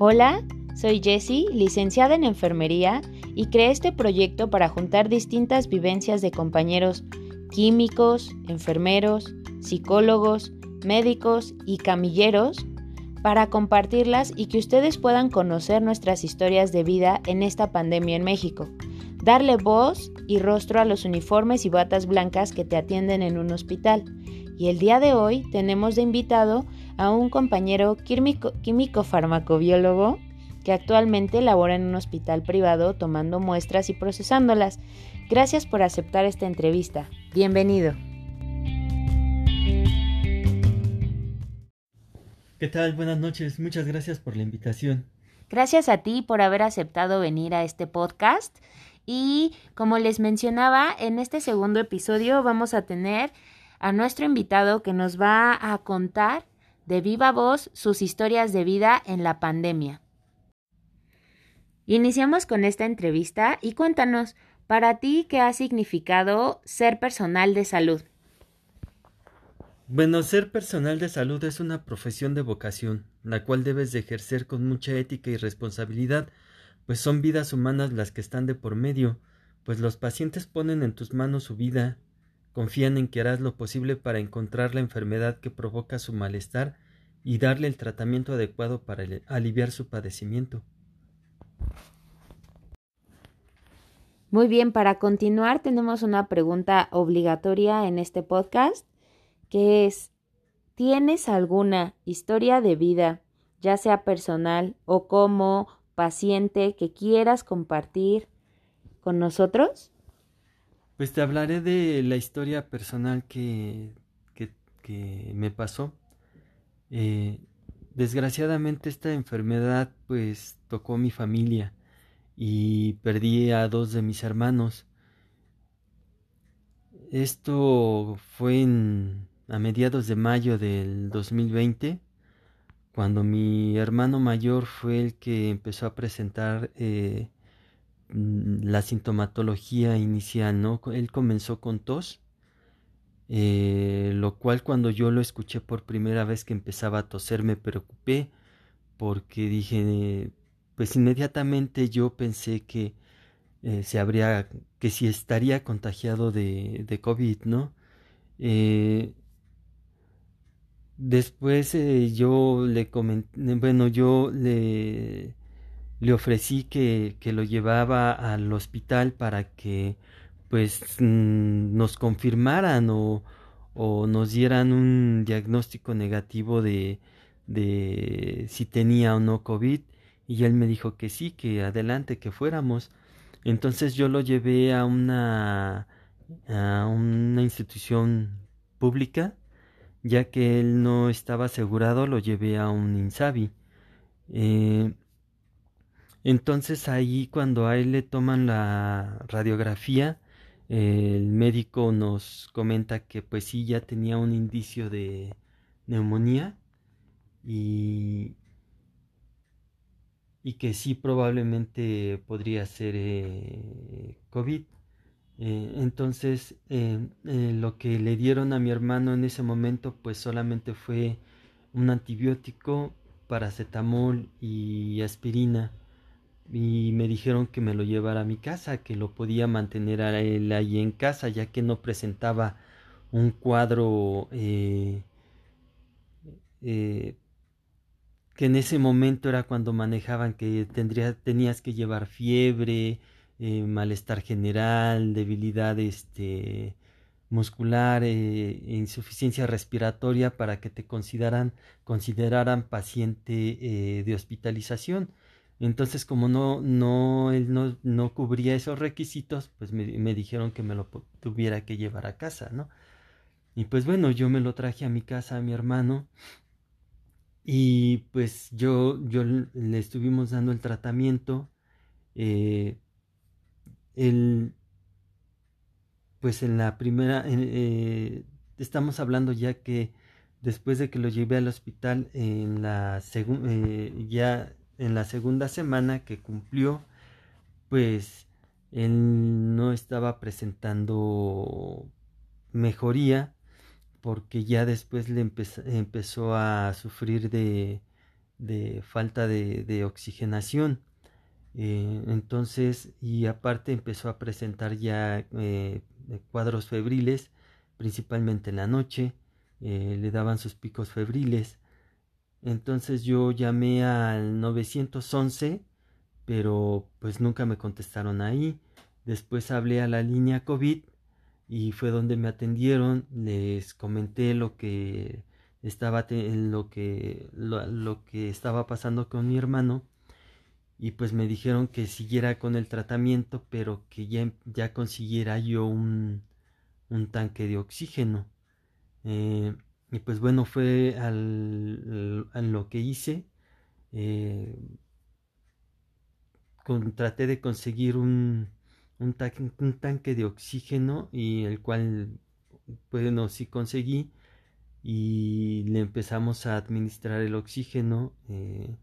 Hola, soy Jessie, licenciada en enfermería, y creé este proyecto para juntar distintas vivencias de compañeros químicos, enfermeros, psicólogos, médicos y camilleros para compartirlas y que ustedes puedan conocer nuestras historias de vida en esta pandemia en México. Darle voz y rostro a los uniformes y batas blancas que te atienden en un hospital. Y el día de hoy tenemos de invitado a un compañero químico, químico farmacobiólogo que actualmente labora en un hospital privado tomando muestras y procesándolas. Gracias por aceptar esta entrevista. Bienvenido. ¿Qué tal? Buenas noches. Muchas gracias por la invitación. Gracias a ti por haber aceptado venir a este podcast. Y como les mencionaba, en este segundo episodio vamos a tener a nuestro invitado que nos va a contar de viva voz sus historias de vida en la pandemia. Iniciamos con esta entrevista y cuéntanos, para ti, ¿qué ha significado ser personal de salud? Bueno, ser personal de salud es una profesión de vocación, la cual debes de ejercer con mucha ética y responsabilidad, pues son vidas humanas las que están de por medio, pues los pacientes ponen en tus manos su vida, confían en que harás lo posible para encontrar la enfermedad que provoca su malestar y darle el tratamiento adecuado para aliviar su padecimiento. Muy bien, para continuar tenemos una pregunta obligatoria en este podcast, que es, ¿tienes alguna historia de vida, ya sea personal o como paciente, que quieras compartir con nosotros? Pues te hablaré de la historia personal que, que, me pasó. Eh, desgraciadamente esta enfermedad pues tocó mi familia y perdí a dos de mis hermanos. Esto fue en, a mediados de mayo del 2020, cuando mi hermano mayor fue el que empezó a presentar eh, la sintomatología inicial, ¿no? Él comenzó con tos, eh, lo cual cuando yo lo escuché por primera vez que empezaba a toser me preocupé porque dije, pues inmediatamente yo pensé que eh, se habría, que si estaría contagiado de, de COVID, ¿no? Eh, después yo le comenté, bueno, yo le, le ofrecí que, que, lo llevaba al hospital para que pues mm, nos confirmaran o, o nos dieran un diagnóstico negativo de, de si tenía o no COVID y él me dijo que sí, que adelante, que fuéramos. Entonces yo lo llevé a una, a una institución pública, ya que él no estaba asegurado, lo llevé a un INSABI. Eh, entonces ahí cuando a él le toman la radiografía, el médico nos comenta que pues sí ya tenía un indicio de neumonía y, y que sí probablemente podría ser eh, COVID. Eh, entonces, eh, lo que le dieron a mi hermano en ese momento, pues solamente fue un antibiótico, paracetamol y aspirina. Y me dijeron que me lo llevara a mi casa, que lo podía mantener a él ahí en casa, ya que no presentaba un cuadro que en ese momento era cuando manejaban que tendría, tenías que llevar fiebre, eh, malestar general, debilidad este, muscular, eh, insuficiencia respiratoria para que te consideraran, consideraran paciente eh, de hospitalización. Entonces, como no, no, él no, no cubría esos requisitos, pues me, me, dijeron que me lo tuviera que llevar a casa, ¿no? Y pues bueno, yo me lo traje a mi casa a mi hermano y pues yo, yo le estuvimos dando el tratamiento. Eh, pues en la primera, eh, estamos hablando ya que después de que lo llevé al hospital en la eh, ya en la segunda semana que cumplió, pues él no estaba presentando mejoría porque ya después le empezó a sufrir de, de falta de, oxigenación. Eh, entonces, y aparte empezó a presentar ya eh, cuadros febriles, principalmente en la noche, eh, le daban sus picos febriles. Entonces yo llamé al 911, pero pues nunca me contestaron ahí. Después hablé a la línea COVID y fue donde me atendieron, les comenté lo que estaba lo que lo, que estaba pasando con mi hermano y pues me dijeron que siguiera con el tratamiento pero que ya, ya consiguiera yo un, un tanque de oxígeno eh, y pues bueno fue al, lo que hice eh, traté de conseguir un, un, tanque de oxígeno y el cual bueno sí conseguí y le empezamos a administrar el oxígeno. Eh,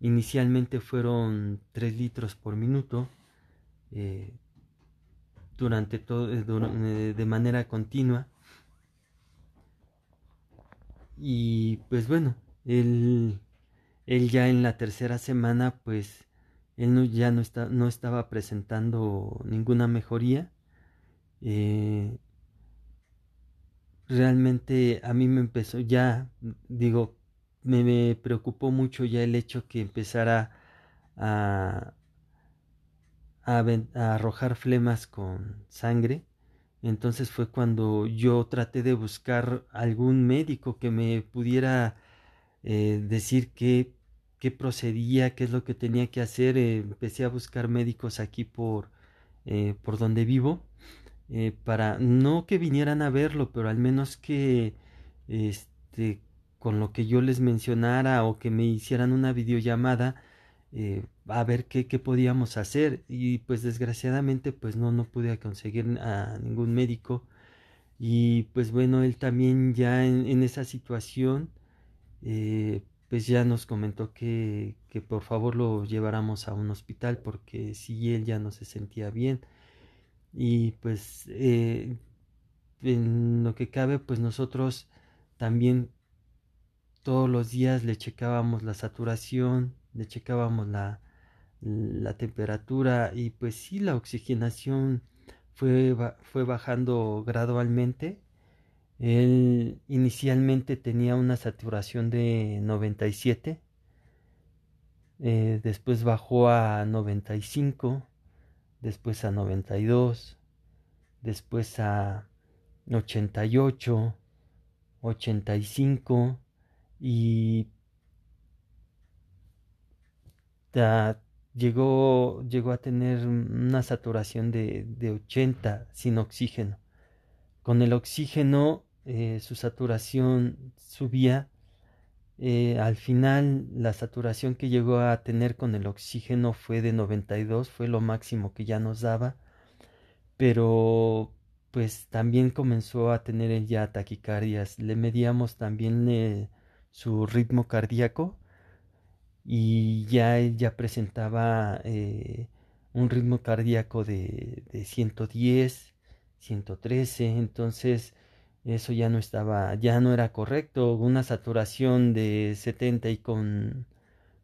inicialmente fueron 3 litros por minuto eh, durante todo de manera continua y pues bueno él, él ya en la tercera semana pues él no, ya no, está, no estaba presentando ninguna mejoría realmente a mí me empezó ya, digo, me, preocupó mucho ya el hecho que empezara a, a, arrojar flemas con sangre. Entonces fue cuando yo traté de buscar algún médico que me pudiera eh, decir qué, qué, procedía, qué es lo que tenía que hacer. Empecé a buscar médicos aquí por, eh, por donde vivo eh, para no que vinieran a verlo, pero al menos que este con lo que yo les mencionara o que me hicieran una videollamada eh, a ver qué, qué, podíamos hacer. Y pues desgraciadamente pues no no pude conseguir a ningún médico. Y pues bueno él también ya en, esa situación eh, pues ya nos comentó que, que por favor lo lleváramos a un hospital porque si él ya no se sentía bien. Y pues eh, en lo que cabe pues nosotros también todos los días le checábamos la saturación, le checábamos la, la temperatura y pues sí la oxigenación fue, fue bajando gradualmente. Él inicialmente tenía una saturación de 97, eh, después bajó a 95 después a 92, después a 88, 85 y llegó, llegó a tener una saturación de, de 80 sin oxígeno. Con el oxígeno eh, su saturación subía eh, al final la saturación que llegó a tener con el oxígeno fue de 92, fue lo máximo que ya nos daba, pero pues también comenzó a tener ya taquicardias. Le medíamos también eh, su ritmo cardíaco y ya ya presentaba eh, un ritmo cardíaco de, de 110, 113, entonces eso ya no estaba, ya no era correcto, una saturación de 70 y con,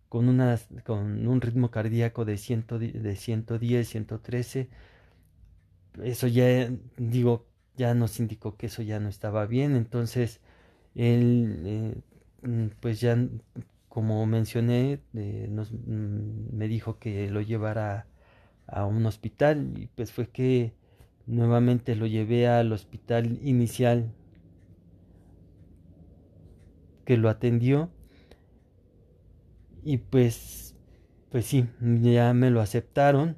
con, con un ritmo cardíaco de, 100, de 110, 113, eso ya, digo, ya nos indicó que eso ya no estaba bien, entonces él, eh, pues ya, como mencioné, eh, nos, mm, me dijo que lo llevara a un hospital y pues fue que Nuevamente lo llevé al hospital inicial que lo atendió y pues pues sí ya me lo aceptaron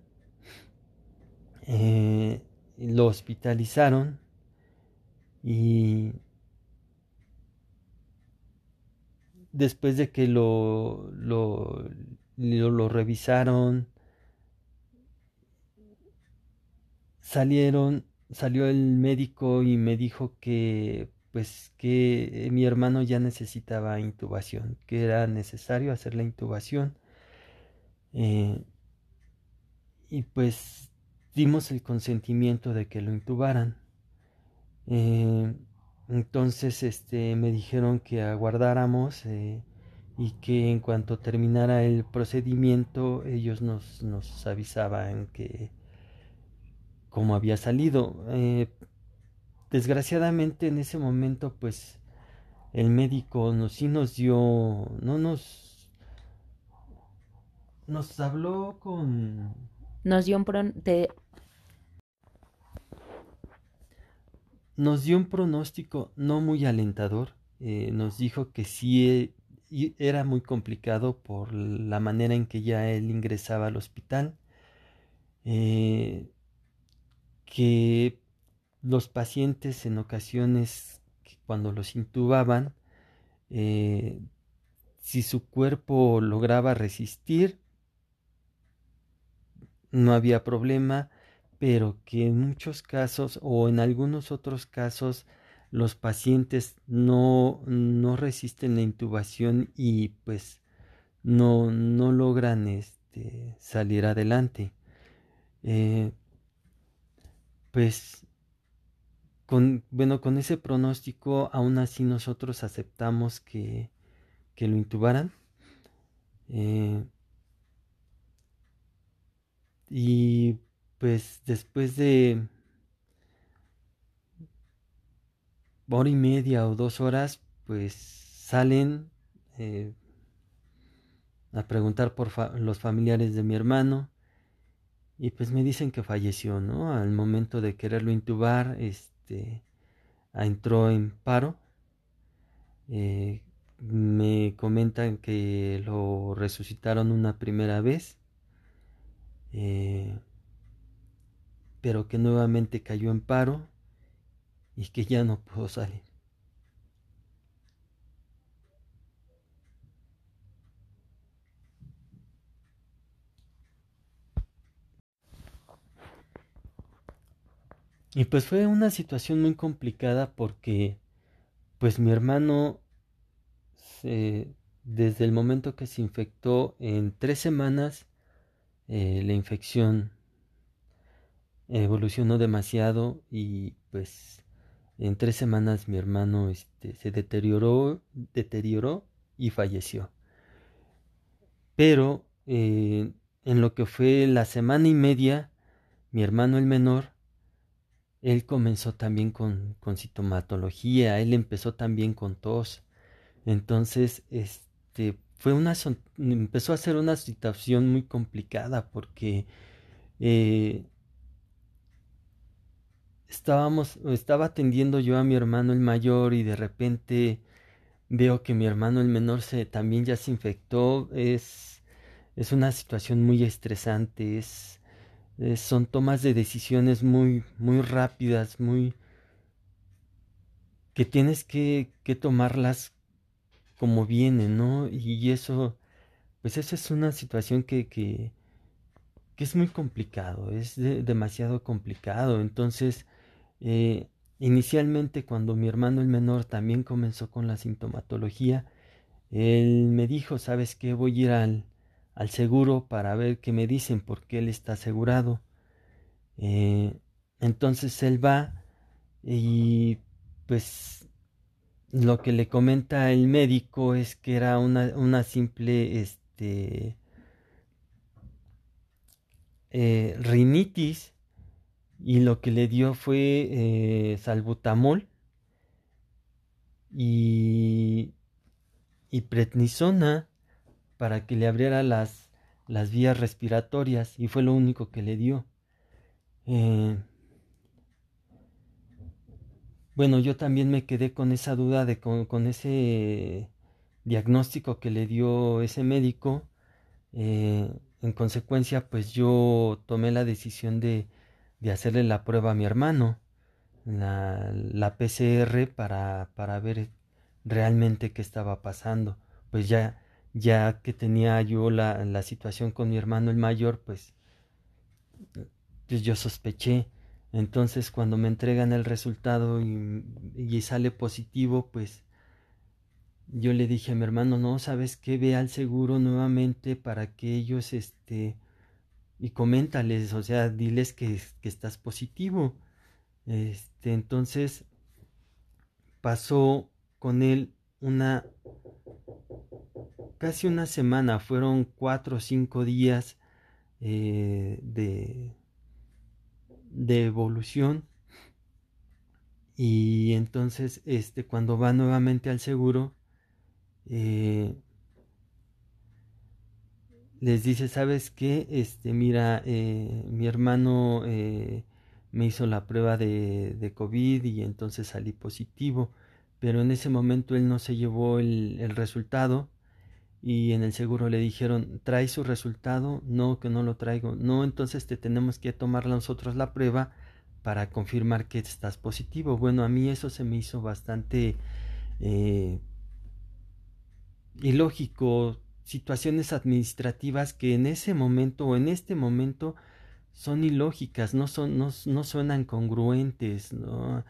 eh, lo hospitalizaron y después de que lo, lo, lo revisaron salieron, salió el médico y me dijo que pues que mi hermano ya necesitaba intubación, que era necesario hacer la intubación. Eh, y pues dimos el consentimiento de que lo intubaran. Eh, entonces este, me dijeron que aguardáramos eh, y que en cuanto terminara el procedimiento ellos nos, nos avisaban que cómo había salido. Eh, desgraciadamente en ese momento pues el médico nos, sí nos dio, no nos, nos habló con... Nos dio un, nos dio un pronóstico no muy alentador. Eh, nos dijo que sí eh, era muy complicado por la manera en que ya él ingresaba al hospital. Eh, que los pacientes en ocasiones cuando los intubaban, si su cuerpo lograba resistir, no había problema pero que en muchos casos o en algunos otros casos los pacientes no, no resisten la intubación y pues no, no logran este, salir adelante. Eh, pues con, bueno, con ese pronóstico aún así nosotros aceptamos que, que lo intubaran. Eh, y pues después de hora y media o dos horas, pues salen eh, a preguntar por los familiares de mi hermano y pues me dicen que falleció, ¿no? Al momento de quererlo intubar, este, entró en paro. Eh, me comentan que lo resucitaron una primera vez. Eh, pero que nuevamente cayó en paro y que ya no pudo salir. Y pues fue una situación muy complicada porque pues mi hermano desde el momento que se infectó en tres semanas eh, la infección evolucionó demasiado y pues en tres semanas mi hermano este, se deterioró, deterioró y falleció. Pero eh, en lo que fue la semana y media, mi hermano el menor, él comenzó también con, con sintomatología, él empezó también con tos. Entonces, este, fue una, empezó a ser una situación muy complicada porque eh, estábamos, estaba atendiendo yo a mi hermano el mayor y de repente veo que mi hermano el menor se también ya se infectó. Es, es una situación muy estresante, es, son tomas de decisiones muy, muy rápidas, muy que tienes que, que tomarlas como vienen, ¿no? Y eso, pues eso es una situación que, que, que es muy complicado, es demasiado complicado. Entonces, eh, inicialmente cuando mi hermano el menor también comenzó con la sintomatología, él me dijo, ¿sabes qué? Voy a ir al, al seguro para ver qué me dicen porque él está asegurado. Eh, entonces él va y pues lo que le comenta el médico es que era una, una simple este, eh, rinitis y lo que le dio fue eh, salbutamol y, y prednisona para que le abriera las, las vías respiratorias y fue lo único que le dio. Eh, bueno, yo también me quedé con esa duda de con, ese diagnóstico que le dio ese médico. Eh, en consecuencia, pues yo tomé la decisión de, de hacerle la prueba a mi hermano, la, la PCR para, para ver realmente qué estaba pasando. Pues ya, ya que tenía yo la, la situación con mi hermano el mayor, pues, pues yo sospeché. Entonces cuando me entregan el resultado y, y, sale positivo, pues yo le dije a mi hermano, no, sabes qué, ve al seguro nuevamente para que ellos, este, y coméntales, o sea, diles que, que estás positivo. Este, entonces pasó con él una casi una semana, fueron cuatro o cinco días eh, de, de evolución y entonces este cuando va nuevamente al seguro eh, les dice sabes qué este mira eh, mi hermano me hizo la prueba de, de, covid y entonces salí positivo pero en ese momento él no se llevó el, el resultado y en el seguro le dijeron, ¿trae su resultado? No, que no lo traigo. No, entonces te tenemos que tomar nosotros la prueba para confirmar que estás positivo. Bueno, a mí eso se me hizo bastante eh, ilógico. Situaciones administrativas que en ese momento o en este momento son ilógicas, no, son, no, no suenan congruentes. ¿no?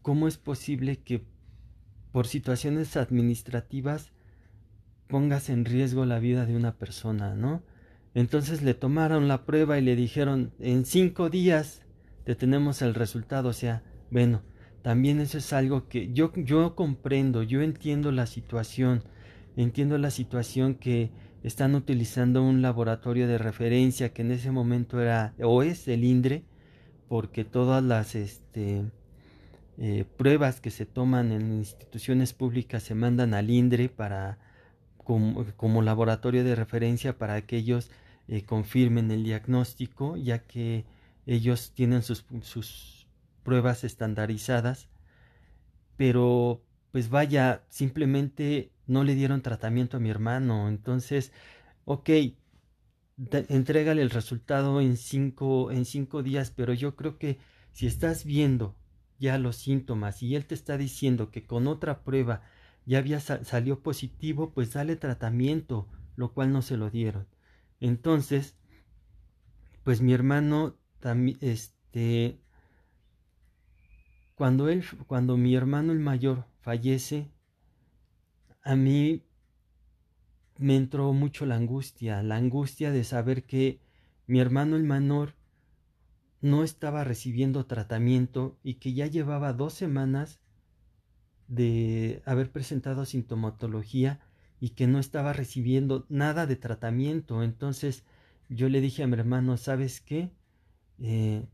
¿Cómo es posible que por situaciones administrativas pongas en riesgo la vida de una persona, ¿no? Entonces le tomaron la prueba y le dijeron, en cinco días te tenemos el resultado, o sea, bueno, también eso es algo que yo, yo comprendo, yo entiendo la situación, entiendo la situación que están utilizando un laboratorio de referencia que en ese momento era o es el INDRE, porque todas las este, eh, pruebas que se toman en instituciones públicas se mandan al INDRE para como, laboratorio de referencia para que ellos eh, confirmen el diagnóstico, ya que ellos tienen sus pruebas estandarizadas, pero pues vaya, simplemente no le dieron tratamiento a mi hermano, entonces, ok, entrégale el resultado en cinco, en cinco días, pero yo creo que si estás viendo ya los síntomas y él te está diciendo que con otra prueba ya había salió positivo, pues dale tratamiento, lo cual no se lo dieron. Entonces, pues mi hermano también, este, cuando él, cuando mi hermano el mayor fallece, a mí me entró mucho la angustia, la angustia de saber que mi hermano el menor no estaba recibiendo tratamiento y que ya llevaba dos semanas de haber presentado sintomatología y que no estaba recibiendo nada de tratamiento. Entonces yo le dije a mi hermano, ¿sabes qué? Eh,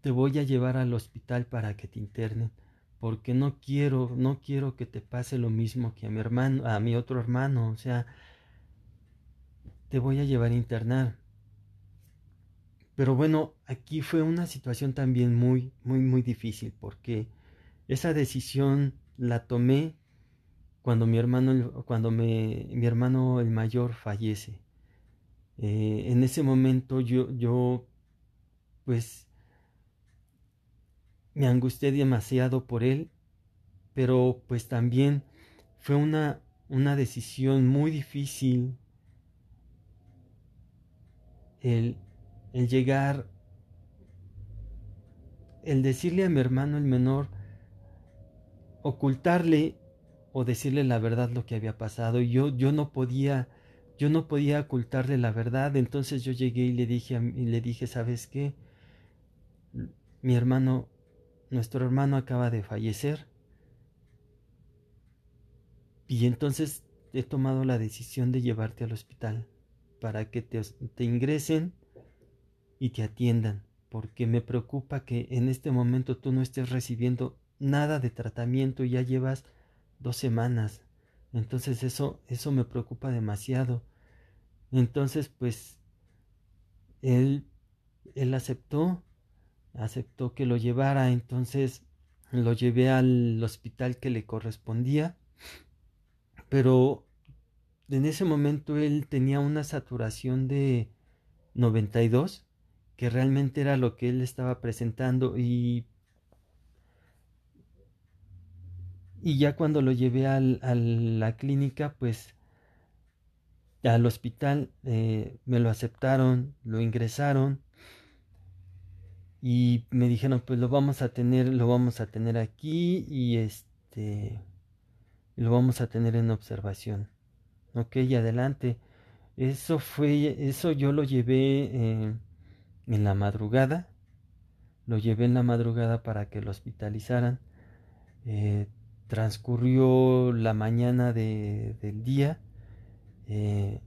te voy a llevar al hospital para que te internen, porque no quiero, no quiero que te pase lo mismo que a mi hermano, a mi otro hermano, o sea, te voy a llevar a internar. Pero bueno, aquí fue una situación también muy, muy, muy difícil, porque esa decisión la tomé cuando mi hermano, cuando me, mi hermano el mayor fallece. Eh, en ese momento yo, yo, pues, me angustié demasiado por él, pero pues también fue una, una decisión muy difícil el, el llegar, el decirle a mi hermano el menor, ocultarle o decirle la verdad lo que había pasado. Yo, yo no podía, yo no podía ocultarle la verdad. Entonces yo llegué y le dije, y le dije, ¿sabes qué? Mi hermano, nuestro hermano acaba de fallecer. Y entonces he tomado la decisión de llevarte al hospital para que te, te ingresen y te atiendan, porque me preocupa que en este momento tú no estés recibiendo nada de tratamiento y ya llevas dos semanas. Entonces eso, eso me preocupa demasiado. Entonces, pues, él, él aceptó, aceptó que lo llevara, entonces lo llevé al hospital que le correspondía, pero en ese momento él tenía una saturación de 92, que realmente era lo que él estaba presentando y Y ya cuando lo llevé a la clínica, pues al hospital eh, me lo aceptaron, lo ingresaron y me dijeron pues lo vamos a tener, lo vamos a tener aquí y este lo vamos a tener en observación. Ok, adelante. Eso fue, eso yo lo llevé eh, en la madrugada. Lo llevé en la madrugada para que lo hospitalizaran. Eh, transcurrió la mañana de, del día eh,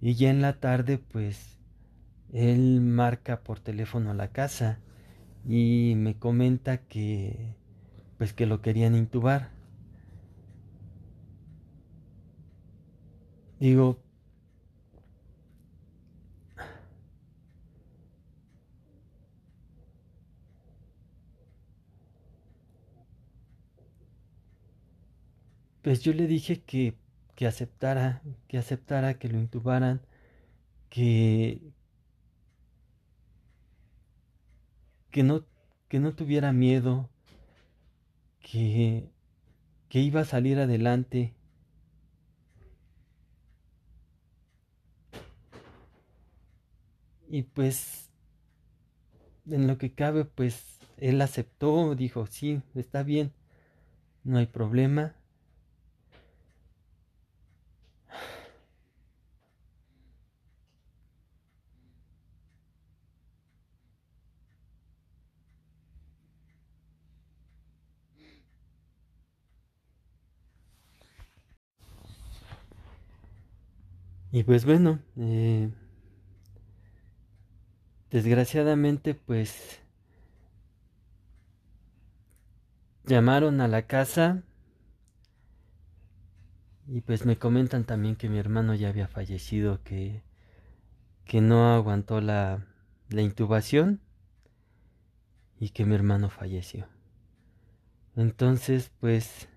y ya en la tarde pues él marca por teléfono la casa y me comenta que pues que lo querían intubar. Digo, pues yo le dije que, que aceptara, que aceptara que lo intubaran, que, que no, que no tuviera miedo, que, que iba a salir adelante. Y pues, en lo que cabe, pues él aceptó, dijo, sí, está bien, no hay problema. Y pues bueno, eh, desgraciadamente pues llamaron a la casa y pues me comentan también que mi hermano ya había fallecido, que, que no aguantó la, la intubación y que mi hermano falleció. Entonces pues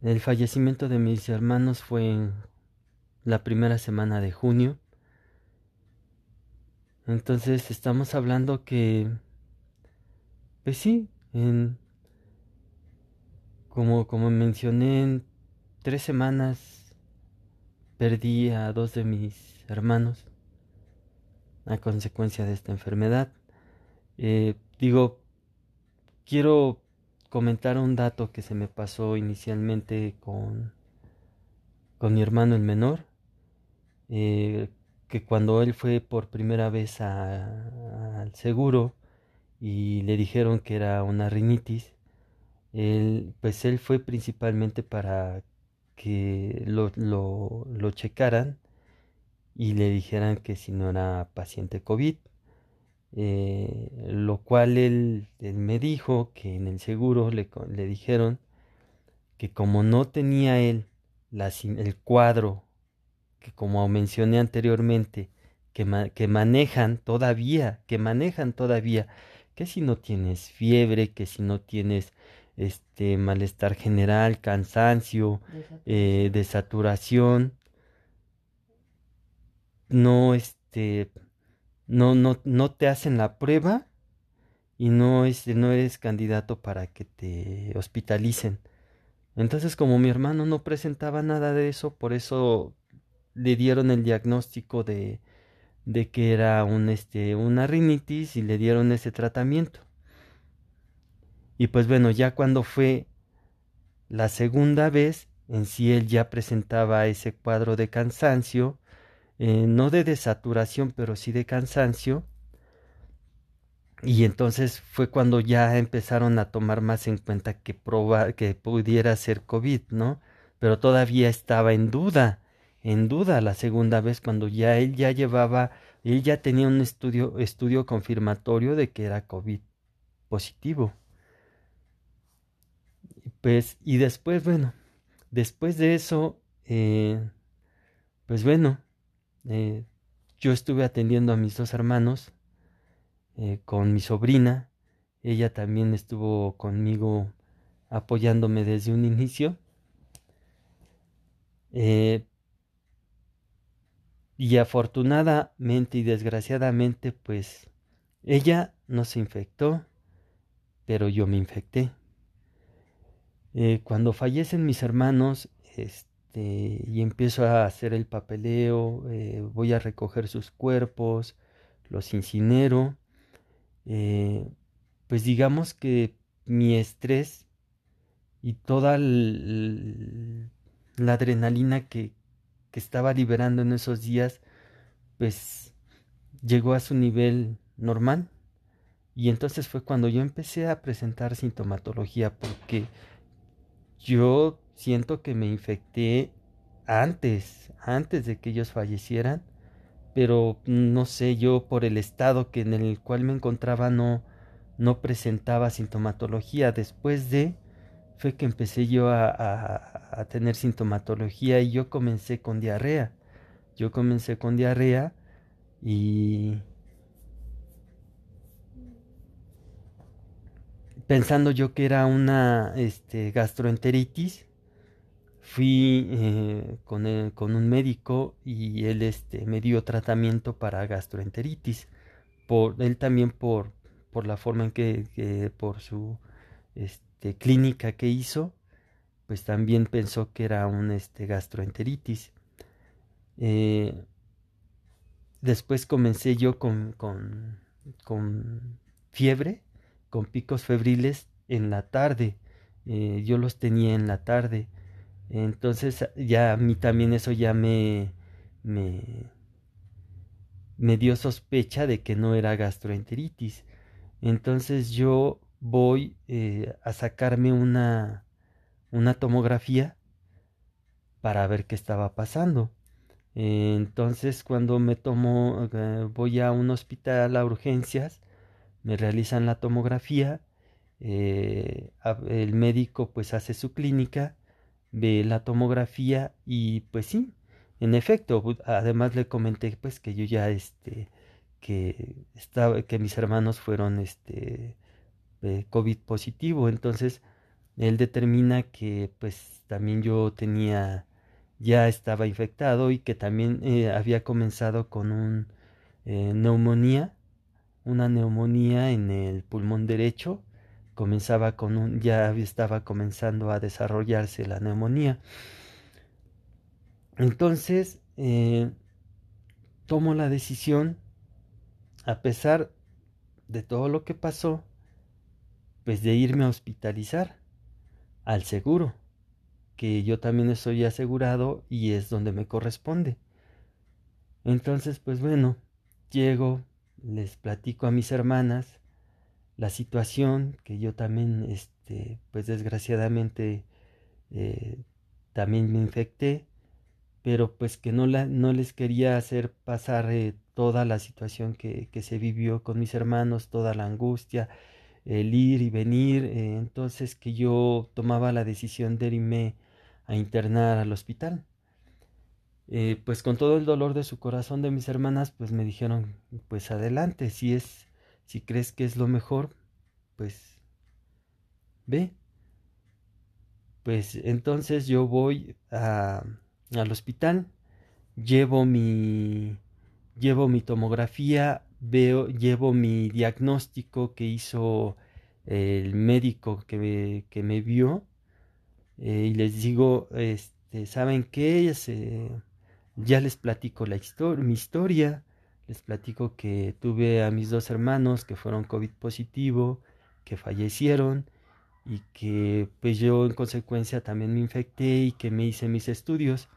el fallecimiento de mis hermanos fue en la primera semana de junio. Entonces estamos hablando que, pues sí, en, como, como mencioné, en tres semanas perdí a dos de mis hermanos a consecuencia de esta enfermedad. Eh, digo, quiero comentar un dato que se me pasó inicialmente con, con mi hermano el menor. Eh, que cuando él fue por primera vez al seguro y le dijeron que era una rinitis, él, pues él fue principalmente para que lo, lo, lo checaran y le dijeran que si no era paciente COVID. Eh, lo cual él, me dijo que en el seguro le, le dijeron que como no tenía él la, el cuadro que como mencioné anteriormente, que, que manejan todavía, que manejan todavía, que si no tienes fiebre, que si no tienes este malestar general, cansancio, eh, desaturación, no este no, no, no te hacen la prueba y no, es, no eres candidato para que te hospitalicen. Entonces, como mi hermano no presentaba nada de eso, por eso le dieron el diagnóstico de, de que era un, este, una rinitis y le dieron ese tratamiento. Y pues bueno, ya cuando fue la segunda vez, en sí él ya presentaba ese cuadro de cansancio, eh, no de desaturación, pero sí de cansancio. Y entonces fue cuando ya empezaron a tomar más en cuenta que, proba que pudiera ser COVID, ¿no? Pero todavía estaba en duda en duda la segunda vez cuando ya él ya llevaba, él ya tenía un estudio, estudio confirmatorio de que era COVID positivo. Pues, y después, bueno, después de eso, eh, pues bueno, eh, yo estuve atendiendo a mis dos hermanos eh, con mi sobrina. Ella también estuvo conmigo apoyándome desde un inicio. Y afortunadamente y desgraciadamente, pues ella no se infectó, pero yo me infecté. Eh, cuando fallecen mis hermanos, este, y empiezo a hacer el papeleo, eh, voy a recoger sus cuerpos, los incinero, eh, pues digamos que mi estrés y toda la adrenalina que, que estaba liberando en esos días, pues llegó a su nivel normal Y entonces fue cuando yo empecé a presentar sintomatología porque yo siento que me infecté antes, antes de que ellos fallecieran, pero no sé, yo por el estado que en el cual me encontraba no, no presentaba sintomatología. Después de, fue que empecé yo a, a, tener sintomatología y yo comencé con diarrea. Yo comencé con diarrea y pensando yo que era una este, gastroenteritis, fui eh, con, con, un médico y él este, me dio tratamiento para gastroenteritis. Por, él también por, por la forma en que, por su este, clínica que hizo, pues también pensó que era un este, gastroenteritis. Eh, después comencé yo con, con, con fiebre con picos febriles en la tarde. Eh, yo los tenía en la tarde. Entonces ya a mí también eso ya me, me, me dio sospecha de que no era gastroenteritis. Entonces yo voy eh, a sacarme una, una tomografía para ver qué estaba pasando. entonces cuando me tomo, eh, voy a un hospital a urgencias, me realizan la tomografía, eh, el médico pues hace su clínica, ve la tomografía y pues sí, en efecto, además le comenté pues que yo ya este, que estaba, que mis hermanos fueron este, eh, COVID positivo, entonces él determina que pues también yo tenía, ya estaba infectado y que también eh, había comenzado con un neumonía una neumonía en el pulmón derecho, comenzaba con un, ya estaba comenzando a desarrollarse la neumonía. Entonces, eh, tomo la decisión, a pesar de todo lo que pasó, pues de irme a hospitalizar al seguro, que yo también estoy asegurado y es donde me corresponde. Entonces, pues bueno, llego, les platico a mis hermanas la situación que yo también, este, pues desgraciadamente eh, también me infecté, pero pues que no, la, no les quería hacer pasar eh, toda la situación que, que, se vivió con mis hermanos, toda la angustia, el ir y venir, eh, entonces que yo tomaba la decisión de irme a internar al hospital. Eh, pues con todo el dolor de su corazón de mis hermanas, pues me dijeron, pues adelante, si es, si crees que es lo mejor, pues ve. Pues entonces yo voy a, al hospital, llevo mi, llevo mi tomografía, veo, llevo mi diagnóstico que hizo el médico que me, que me vio eh, y les digo, este, ¿saben qué? Se, ya les platico la historia, mi historia, les platico que tuve a mis dos hermanos que fueron COVID positivo, que fallecieron y que pues yo en consecuencia también me infecté y que me hice mis estudios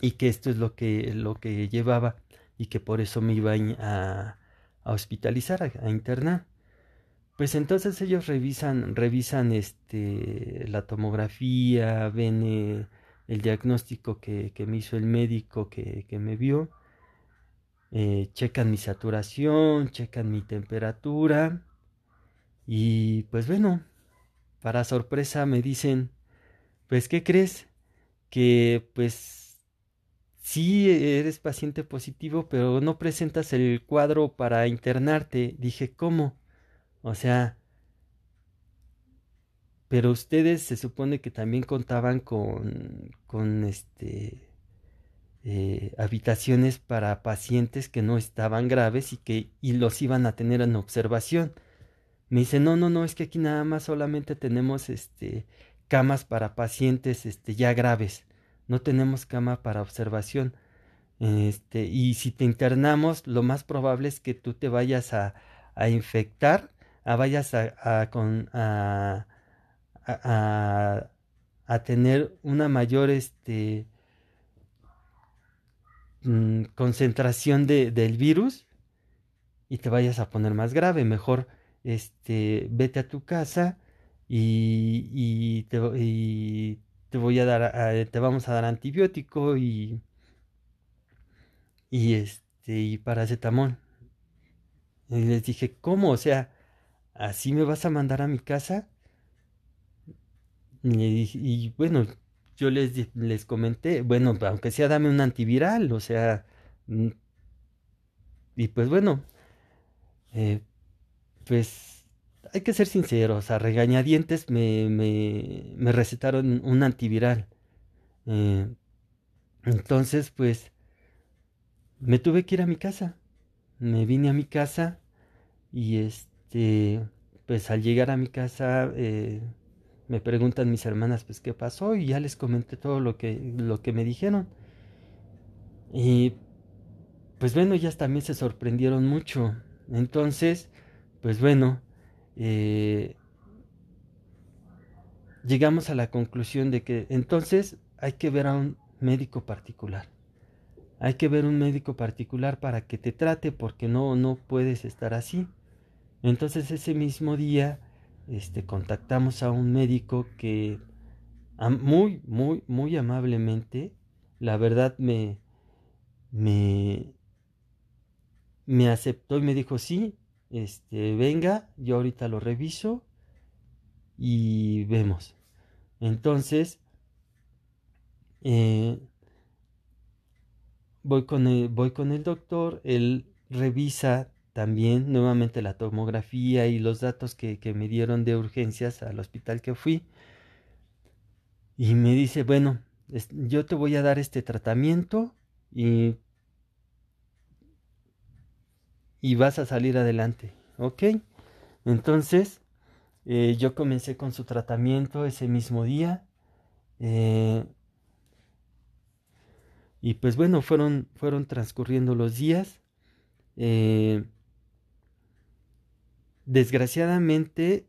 y que esto es lo que, lo que llevaba y que por eso me iba a, a hospitalizar, a, internar. Pues entonces ellos revisan, revisan este, la tomografía, ven eh, el diagnóstico que, me hizo el médico que, me vio. Eh, checan mi saturación, checan mi temperatura. Y pues bueno, para sorpresa me dicen, pues ¿qué crees? Que pues sí eres paciente positivo, pero no presentas el cuadro para internarte. Dije, ¿cómo? O sea, pero ustedes se supone que también contaban con, con este, eh, habitaciones para pacientes que no estaban graves y que y los iban a tener en observación. Me dice, no, no, no, es que aquí nada más solamente tenemos este, camas para pacientes este, ya graves. No tenemos cama para observación. Este, y si te internamos, lo más probable es que tú te vayas a, a infectar, a vayas a, con, a a, tener una mayor este, mm, concentración de, del virus y te vayas a poner más grave. Mejor este, vete a tu casa y, te, te, voy a dar, te vamos a dar antibiótico y, y este, y paracetamol. Y les dije, ¿cómo? O sea, ¿así me vas a mandar a mi casa? Y, bueno, yo les, les comenté, bueno, aunque sea dame un antiviral, o sea, mm, y pues bueno, eh, pues hay que ser sinceros, a regañadientes me, me, me recetaron un antiviral. Eh, entonces, pues, me tuve que ir a mi casa. Me vine a mi casa y este, pues al llegar a mi casa eh, me preguntan mis hermanas, pues, ¿qué pasó? Y ya les comenté todo lo que, lo que me dijeron. Y pues bueno, ellas también se sorprendieron mucho. Entonces, pues bueno, eh, llegamos a la conclusión de que entonces hay que ver a un médico particular. Hay que ver un médico particular para que te trate porque no, no puedes estar así. Entonces ese mismo día este, contactamos a un médico que muy, muy, muy amablemente, la verdad me, me, me aceptó y me dijo, sí, este, venga, yo ahorita lo reviso y vemos. Entonces, eh, voy, con el, voy con el doctor, él revisa también nuevamente la tomografía y los datos que, que me dieron de urgencias al hospital que fui. Y me dice, bueno, yo te voy a dar este tratamiento y y vas a salir adelante, ¿ok? Entonces, eh, yo comencé con su tratamiento ese mismo día. Eh, y pues bueno, fueron, fueron transcurriendo los días. Eh, desgraciadamente,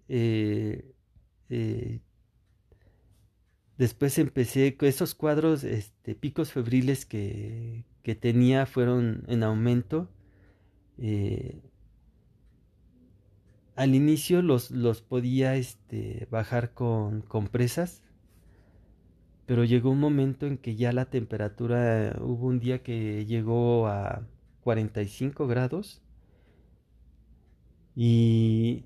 después empecé con esos cuadros, este, picos febriles que, que tenía fueron en aumento. Eh, al inicio los, los podía este, bajar con compresas, pero llegó un momento en que ya la temperatura, hubo un día que llegó a 45 grados y,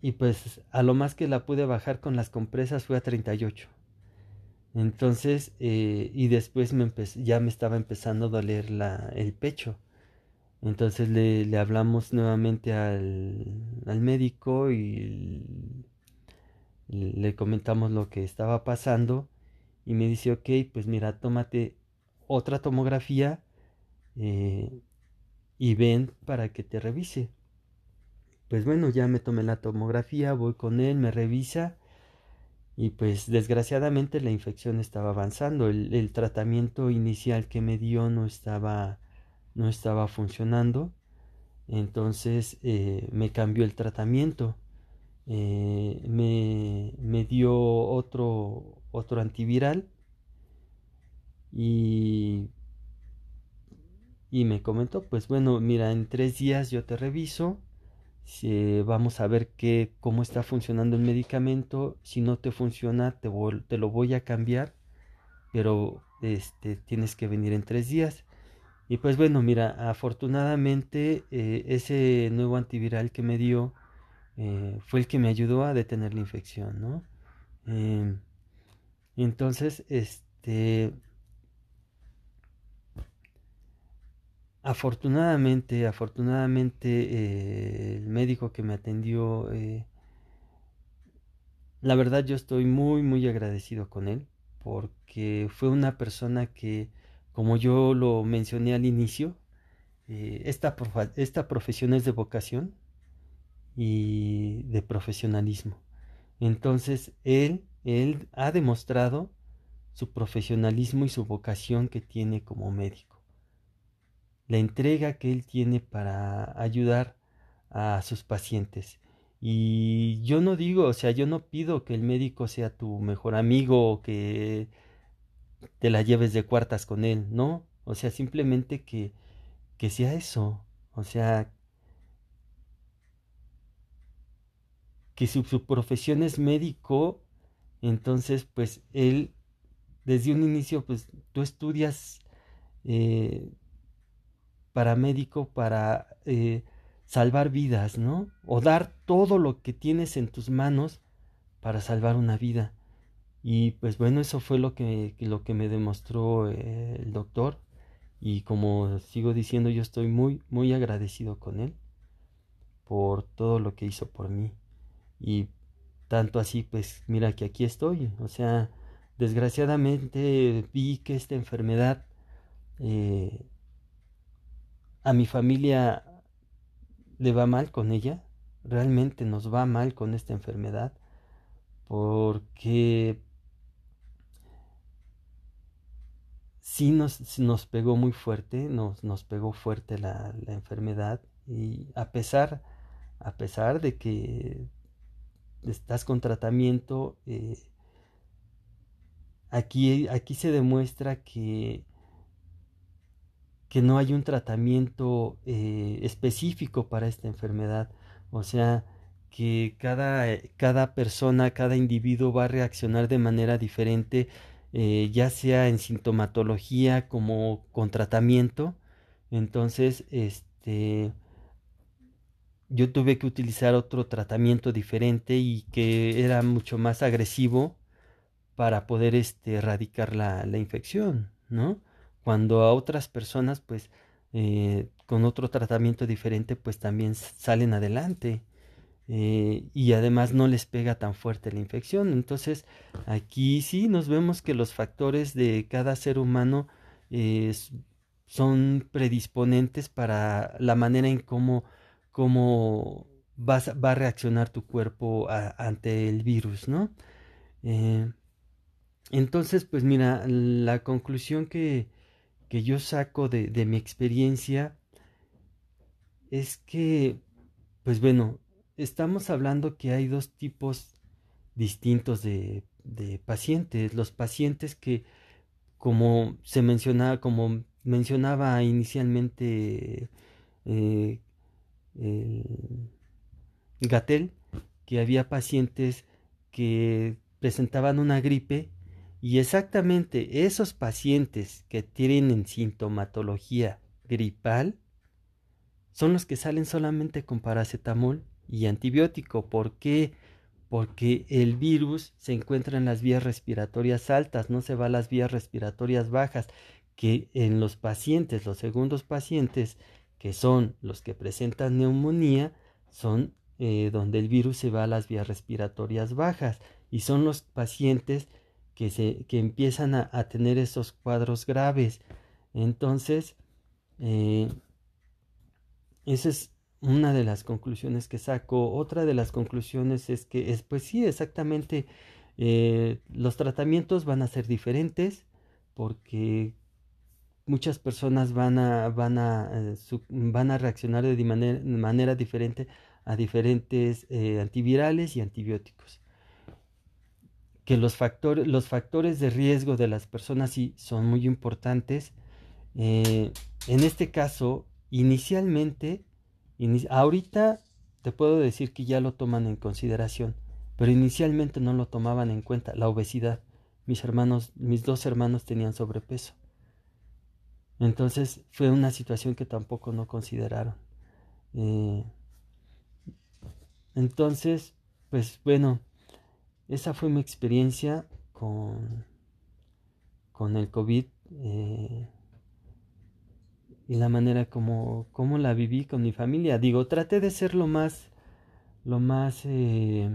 y pues a lo más que la pude bajar con las compresas fue a 38. Entonces, eh, y después me ya me estaba empezando a doler el pecho. Entonces le, hablamos nuevamente al, médico y le comentamos lo que estaba pasando y me dice, ok, pues mira, tómate otra tomografía eh, y ven para que te revise. Pues bueno, ya me tomé la tomografía, voy con él, me revisa y pues desgraciadamente la infección estaba avanzando. el tratamiento inicial que me dio no estaba no estaba funcionando. Entonces eh, me cambió el tratamiento. Eh, me, dio otro, otro antiviral y, y me comentó, pues bueno, mira, en tres días yo te reviso, vamos a ver qué, cómo está funcionando el medicamento, si no te funciona te, te lo voy a cambiar, pero este, tienes que venir en tres días. Y pues bueno, mira, afortunadamente eh, ese nuevo antiviral que me dio eh, fue el que me ayudó a detener la infección, ¿no? Em, entonces, este, afortunadamente, afortunadamente eh, el médico que me atendió, la verdad yo estoy muy, muy agradecido con él porque fue una persona que como yo lo mencioné al inicio, eh, esta, esta profesión es de vocación y de profesionalismo. Entonces, él, él ha demostrado su profesionalismo y su vocación que tiene como médico. La entrega que él tiene para ayudar a sus pacientes. Y yo no digo, o sea, yo no pido que el médico sea tu mejor amigo o que te la lleves de cuartas con él, ¿no? O sea, simplemente que, que sea eso, o sea, que su, profesión es médico, entonces pues él desde un inicio pues tú estudias eh, para médico para eh, salvar vidas, ¿no? O dar todo lo que tienes en tus manos para salvar una vida. Y pues bueno, eso fue lo que, lo que me demostró eh, el doctor. Y como sigo diciendo, yo estoy muy, muy agradecido con él por todo lo que hizo por mí. Y tanto así, pues mira que aquí estoy. O sea, desgraciadamente vi que esta enfermedad eh, a mi familia le va mal con ella. Realmente nos va mal con esta enfermedad. Porque sí nos, nos pegó muy fuerte, nos, nos pegó fuerte la, la enfermedad. Y a pesar a pesar de que estás con tratamiento, eh, aquí, aquí se demuestra que, que no hay un tratamiento eh, específico para esta enfermedad. O sea, que cada, cada, persona, cada individuo va a reaccionar de manera diferente, eh, ya sea en sintomatología como con tratamiento. Entonces, este, yo tuve que utilizar otro tratamiento diferente y que era mucho más agresivo para poder este, erradicar la, la infección, ¿no? Cuando a otras personas, pues, eh, con otro tratamiento diferente, pues también salen adelante. Eh, y además no les pega tan fuerte la infección. Entonces, aquí sí nos vemos que los factores de cada ser humano eh, son predisponentes para la manera en cómo cómo vas, va a reaccionar tu cuerpo ante el virus, ¿no? Eh, entonces, pues mira, la conclusión que, que yo saco de, de, mi experiencia es que, pues bueno, estamos hablando que hay dos tipos distintos de, de pacientes. Los pacientes que, como se mencionaba, como mencionaba inicialmente eh, el Gatel que había pacientes que presentaban una gripe y exactamente esos pacientes que tienen sintomatología gripal son los que salen solamente con paracetamol y antibiótico. ¿Por qué? Porque el virus se encuentra en las vías respiratorias altas, no se va a las vías respiratorias bajas, que en los pacientes, los segundos pacientes que son los que presentan neumonía, son eh, donde el virus se va a las vías respiratorias bajas y son los pacientes que, se, que empiezan a, tener esos cuadros graves. Entonces, eh, es una de las conclusiones que saco. Otra de las conclusiones es que, es, pues sí, exactamente, eh, los tratamientos van a ser diferentes porque muchas personas van a, van a, eh, van a reaccionar de manera, manera, diferente a diferentes eh, antivirales y antibióticos. Que los factores, los factores de riesgo de las personas sí son muy importantes. En este caso, inicialmente, ahorita te puedo decir que ya lo toman en consideración, pero inicialmente no lo tomaban en cuenta, la obesidad. Mis hermanos, mis dos hermanos tenían sobrepeso. Entonces fue una situación que tampoco no consideraron. Eh, entonces, pues bueno, esa fue mi experiencia con, con el COVID eh, y la manera como, como, la viví con mi familia. Digo, traté de ser lo más, lo más... Eh,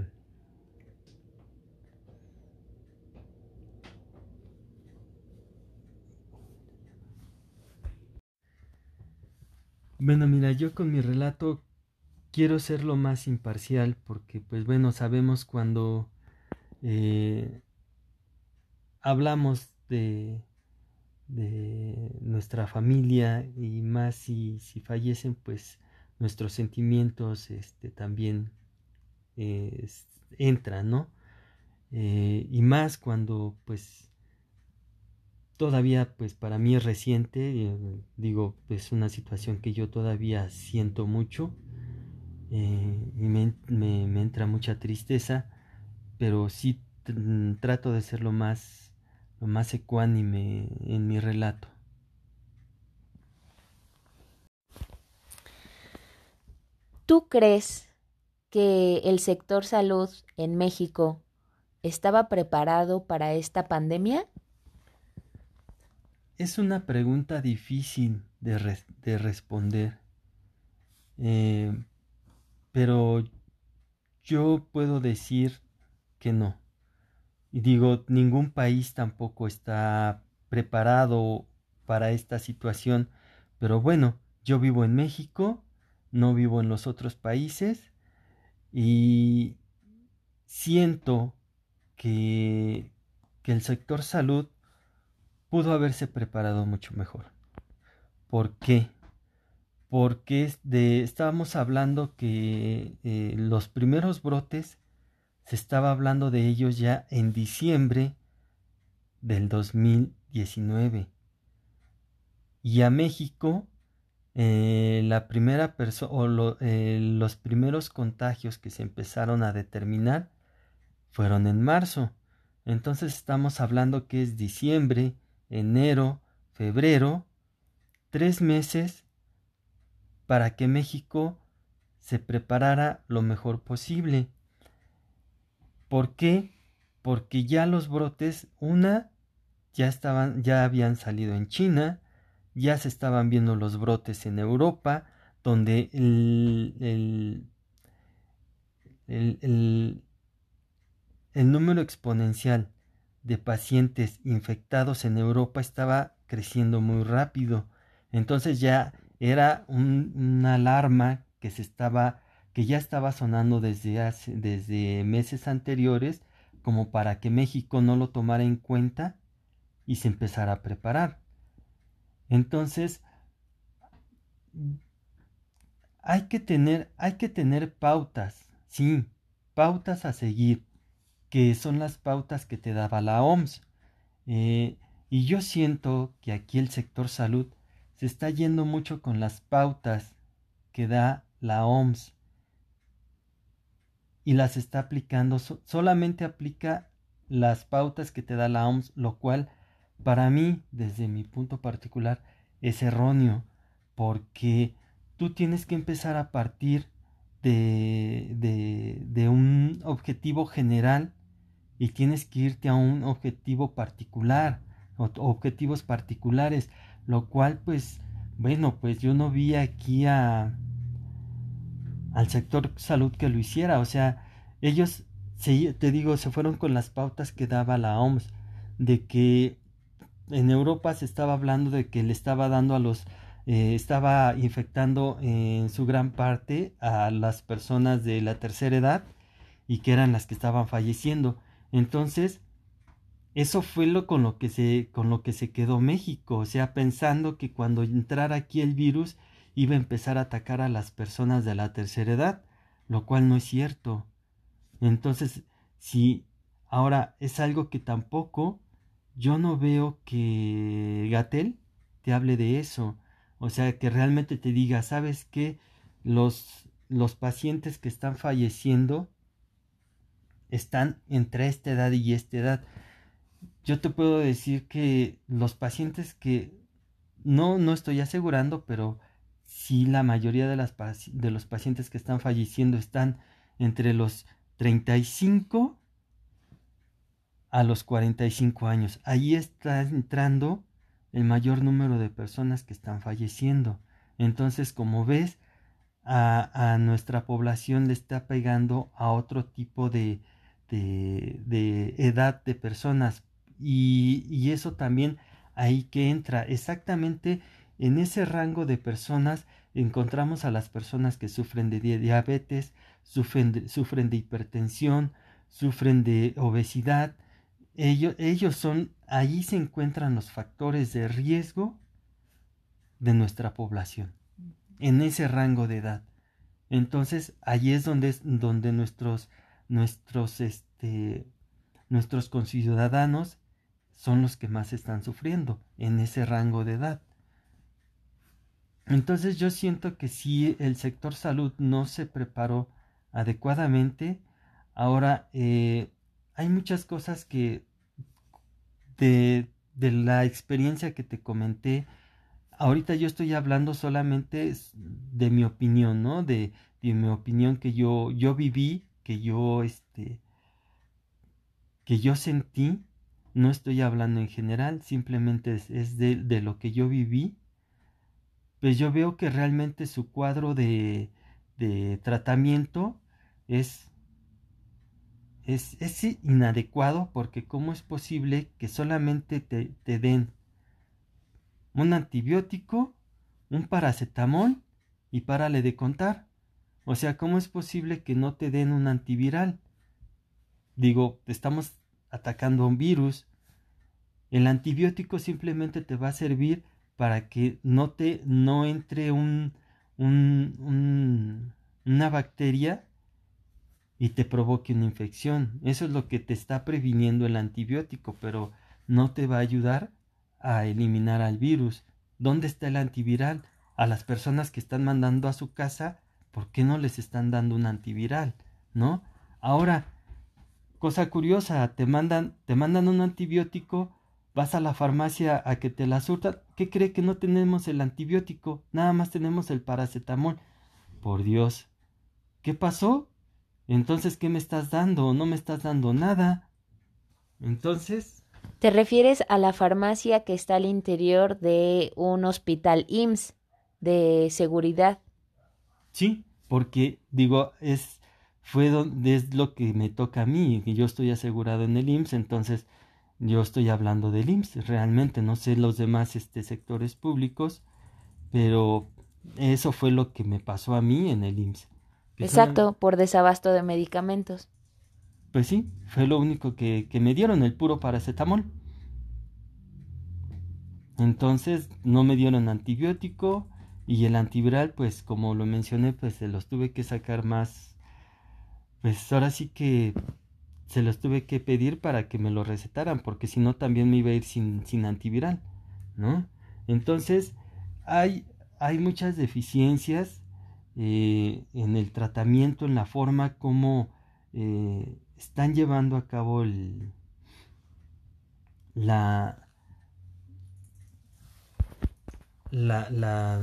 Bueno, mira, yo con mi relato quiero ser lo más imparcial porque, pues bueno, sabemos cuando eh, hablamos de, de, nuestra familia y más si, si, fallecen, pues nuestros sentimientos este, también entran, ¿no? Eh, y más cuando pues todavía pues para mí es reciente, eh, digo, es una situación que yo todavía siento mucho eh, y me, me, entra mucha tristeza, pero sí trato de ser lo más, lo más ecuánime en mi relato. ¿Tú crees que el sector salud en México estaba preparado para esta pandemia? Es una pregunta difícil de, de responder. Eh, pero yo puedo decir que no. Y digo, ningún país tampoco está preparado para esta situación. Pero bueno, yo vivo en México, no vivo en los otros países y siento que, que el sector salud pudo haberse preparado mucho mejor. ¿Por qué? porque de, estábamos hablando que eh, los primeros brotes se estaba hablando de ellos ya en diciembre del 2019 y a México eh, la primera o eh, los primeros contagios que se empezaron a determinar fueron en marzo entonces estamos hablando que es diciembre enero febrero tres meses para que México se preparara lo mejor posible. ¿Por qué? Porque ya los brotes, una, ya estaban, ya habían salido en China, ya se estaban viendo los brotes en Europa, donde el, el, el, el número exponencial de pacientes infectados en Europa estaba creciendo muy rápido. Entonces ya era una alarma que se estaba que ya estaba sonando desde hace, desde meses anteriores como para que México no lo tomara en cuenta y se empezara a preparar. Entonces hay que tener hay que tener pautas, sí, pautas a seguir, que son las pautas que te daba la OMS. Eh, y yo siento que aquí el sector salud se está yendo mucho con las pautas que da la OMS y las está aplicando, solamente aplica las pautas que te da la OMS, lo cual para mí, desde mi punto particular, es erróneo, porque tú tienes que empezar a partir de, de, de un objetivo general y tienes que irte a un objetivo particular, objetivos particulares lo cual pues bueno pues yo no vi aquí a al sector salud que lo hiciera. O sea ellos te digo se fueron con las pautas que daba la OMS de que en Europa se estaba hablando de que le estaba dando a los eh, estaba infectando en su gran parte a las personas de la tercera edad y que eran las que estaban falleciendo. Entonces eso fue lo con lo que se con lo que se quedó México, o sea, pensando que cuando entrara aquí el virus iba a empezar a atacar a las personas de la tercera edad, lo cual no es cierto. Entonces, si ahora es algo que tampoco yo no veo que Gatel te hable de eso, o sea, que realmente te diga, ¿sabes qué? Los los pacientes que están falleciendo están entre esta edad y esta edad yo te puedo decir que los pacientes que no, no estoy asegurando, pero sí la mayoría de, las, de los pacientes que están falleciendo están entre los 35 a los 45 años. Ahí está entrando el mayor número de personas que están falleciendo. Entonces, como ves, a, a nuestra población le está pegando a otro tipo de, de, de edad de personas y, eso también ahí que entra exactamente en ese rango de personas encontramos a las personas que sufren de diabetes, sufren de, sufren de hipertensión, sufren de obesidad. Ellos, ellos son, ahí se encuentran los factores de riesgo de nuestra población, en ese rango de edad. Entonces, ahí es donde, donde nuestros, nuestros, este, nuestros conciudadanos son los que más están sufriendo en ese rango de edad. Entonces yo siento que si el sector salud no se preparó adecuadamente, ahora eh, hay muchas cosas que de, de la experiencia que te comenté, ahorita yo estoy hablando solamente de mi opinión, ¿no? De, de mi opinión que yo, yo viví, que yo, este, que yo sentí, no estoy hablando en general, simplemente es, de, de, lo que yo viví, pues yo veo que realmente su cuadro de, de tratamiento es, es, es, inadecuado porque cómo es posible que solamente te, te den un antibiótico, un paracetamol y párale de contar. O sea, ¿cómo es posible que no te den un antiviral? Digo, estamos atacando a un virus. El antibiótico simplemente te va a servir para que no te no entre un, un, una bacteria y te provoque una infección. Eso es lo que te está previniendo el antibiótico, pero no te va a ayudar a eliminar al virus. ¿Dónde está el antiviral? A las personas que están mandando a su casa, ¿por qué no les están dando un antiviral? ¿No? Ahora, cosa curiosa, te mandan, te mandan un antibiótico, vas a la farmacia a que te la surtan. ¿Qué cree que no tenemos el antibiótico? Nada más tenemos el paracetamol. Por Dios. ¿Qué pasó? Entonces, ¿qué me estás dando? No me estás dando nada. Entonces, te refieres a la farmacia que está al interior de un hospital IMSS de seguridad. Sí, porque digo, es fue donde es lo que me toca a mí, que yo estoy asegurado en el IMSS, entonces yo estoy hablando del IMSS, realmente no sé los demás este, sectores públicos, pero eso fue lo que me pasó a mí en el IMSS. Exacto, por desabasto de medicamentos. Pues sí, fue lo único que, me dieron, el puro paracetamol. Entonces no me dieron antibiótico y el antiviral, pues como lo mencioné, pues se los tuve que sacar más. Pues ahora sí que se los tuve que pedir para que me lo recetaran, porque si no también me iba a ir sin, sin antiviral, ¿no? Entonces hay, hay muchas deficiencias eh, en el tratamiento, en la forma como eh, están llevando a cabo el, la, la, la,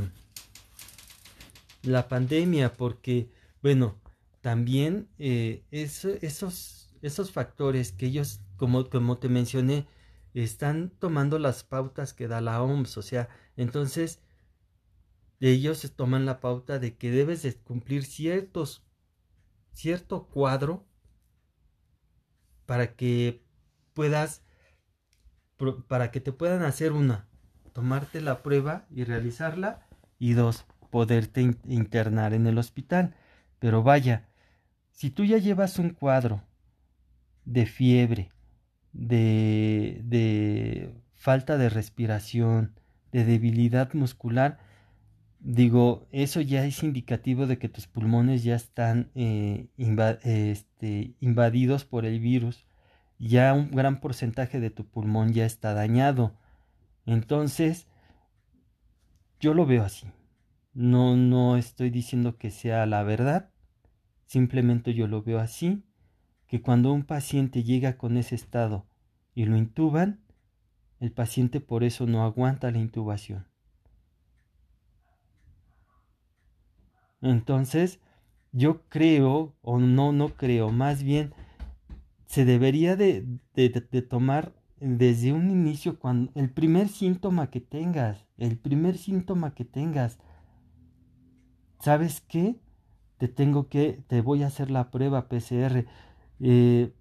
la pandemia, porque, bueno, también eh, esos, esos factores que ellos, como, como te mencioné, están tomando las pautas que da la OMS, o sea, entonces ellos toman la pauta de que debes de cumplir ciertos, cierto cuadro para que puedas, para que te puedan hacer una, tomarte la prueba y realizarla, y dos, poderte internar en el hospital. Pero vaya, si tú ya llevas un cuadro de fiebre, de, de falta de respiración, de debilidad muscular, digo, eso ya es indicativo de que tus pulmones ya están eh, este, invadidos por el virus, ya un gran porcentaje de tu pulmón ya está dañado. Entonces, yo lo veo así. No, no estoy diciendo que sea la verdad, simplemente yo lo veo así, que cuando un paciente llega con ese estado y lo intuban, el paciente por eso no aguanta la intubación. Entonces, yo creo, o no, no creo, más bien se debería de, de, tomar desde un inicio, cuando el primer síntoma que tengas, el primer síntoma que tengas, ¿sabes qué? Te tengo que, te voy a hacer la prueba PCR. Eh,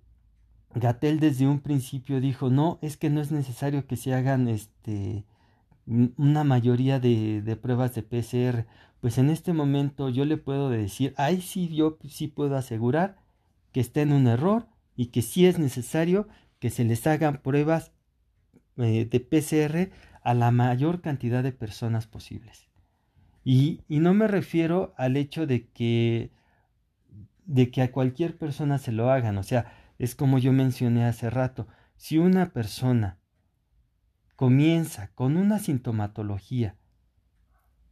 Gatel desde un principio dijo, no, es que no es necesario que se hagan este, una mayoría de, de pruebas de PCR pues en este momento yo le puedo decir, ay sí, yo sí puedo asegurar que está en un error y que sí es necesario que se les hagan pruebas eh, de PCR a la mayor cantidad de personas posibles. Y, y, no me refiero al hecho de que, de que a cualquier persona se lo hagan, o sea, es como yo mencioné hace rato, si una persona comienza con una sintomatología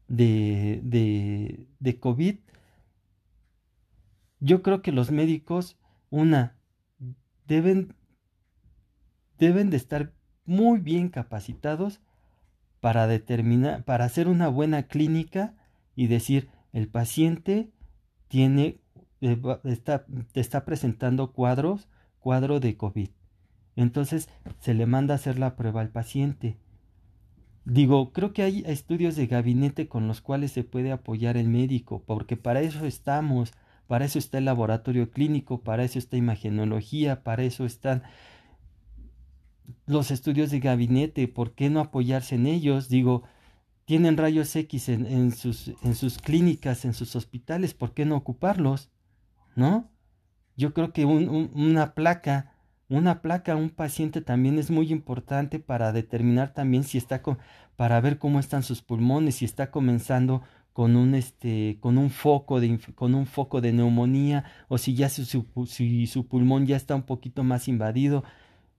de, de, de COVID, yo creo que los médicos, una, deben, deben de estar muy bien capacitados para determinar, para hacer una buena clínica y decir, el paciente tiene, eh, está, está presentando cuadros, cuadro de COVID. Entonces se le manda a hacer la prueba al paciente. Digo, creo que hay estudios de gabinete con los cuales se puede apoyar el médico, porque para eso estamos, para eso está el laboratorio clínico, para eso está imagenología, para eso están los estudios de gabinete, ¿por qué no apoyarse en ellos? Digo, tienen rayos X en, sus, en sus clínicas, en sus hospitales, ¿por qué no ocuparlos? ¿No? Yo creo que una placa, una placa a un paciente también es muy importante para determinar también si está con, para ver cómo están sus pulmones, si está comenzando con un este con un foco de con un foco de neumonía o si ya su, si su pulmón ya está un poquito más invadido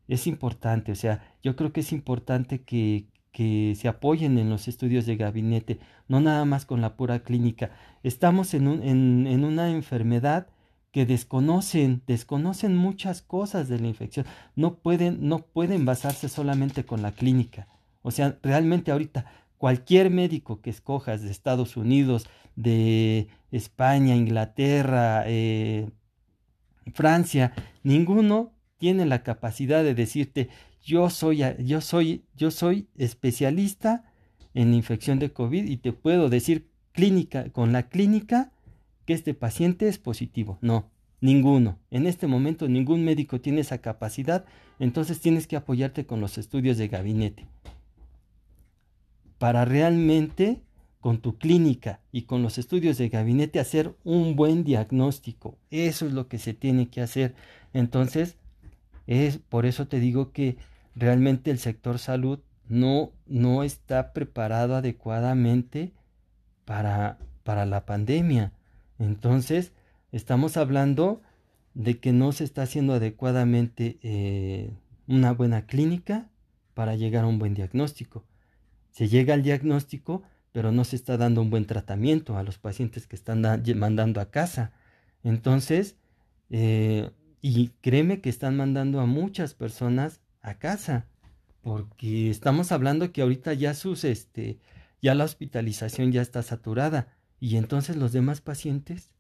es importante, o sea, yo creo que es importante que, que se apoyen en los estudios de gabinete, no nada más con la pura clínica. Estamos en, un, en, en una enfermedad que desconocen, desconocen muchas cosas de la infección, no pueden, no pueden basarse solamente con la clínica. O sea, realmente ahorita cualquier médico que escojas de Estados Unidos, de España, Inglaterra, eh, Francia, ninguno tiene la capacidad de decirte yo soy, yo soy, yo soy especialista en infección de COVID y te puedo decir clínica, con la clínica que este paciente es positivo. No, ninguno. En este momento ningún médico tiene esa capacidad, entonces tienes que apoyarte con los estudios de gabinete. Para realmente con tu clínica y con los estudios de gabinete hacer un buen diagnóstico. Eso es lo que se tiene que hacer. Entonces, es por eso te digo que realmente el sector salud no, no está preparado adecuadamente para, para la pandemia. Entonces, estamos hablando de que no se está haciendo adecuadamente eh, una buena clínica para llegar a un buen diagnóstico. Se llega al diagnóstico, pero no se está dando un buen tratamiento a los pacientes que están mandando a casa. Entonces, eh, y créeme que están mandando a muchas personas a casa, porque estamos hablando que ahorita ya sus, este, ya la hospitalización ya está saturada. Y entonces los demás pacientes.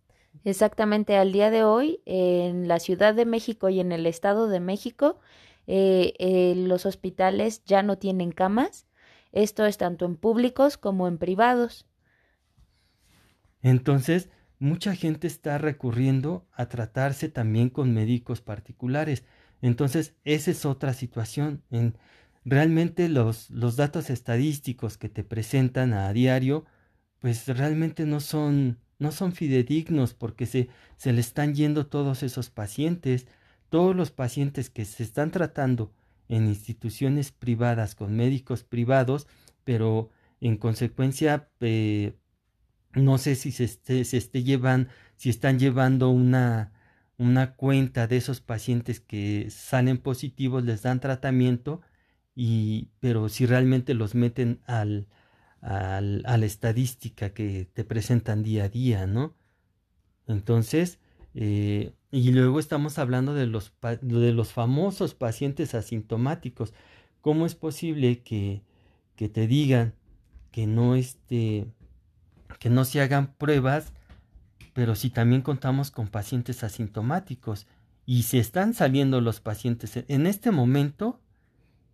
Exactamente, al día de hoy, en la Ciudad de México y en el Estado de México, eh, eh, los hospitales ya no tienen camas. Esto es tanto en públicos como en privados. Entonces, mucha gente está recurriendo a tratarse también con médicos particulares. Entonces, esa es otra situación. En, realmente los, los datos estadísticos que te presentan a diario, pues realmente no son, no son fidedignos porque se, se le están yendo todos esos pacientes. Todos los pacientes que se están tratando en instituciones privadas con médicos privados, pero en consecuencia eh, no sé si se, se esté llevan, si están llevando una, una cuenta de esos pacientes que salen positivos, les dan tratamiento, y, pero si realmente los meten al, al, a la estadística que te presentan día a día, ¿no? Entonces, eh, y luego estamos hablando de los, de los famosos pacientes asintomáticos. ¿Cómo es posible que, que te digan que no, este, que no se hagan pruebas, pero si también contamos con pacientes asintomáticos y se están saliendo los pacientes, en este momento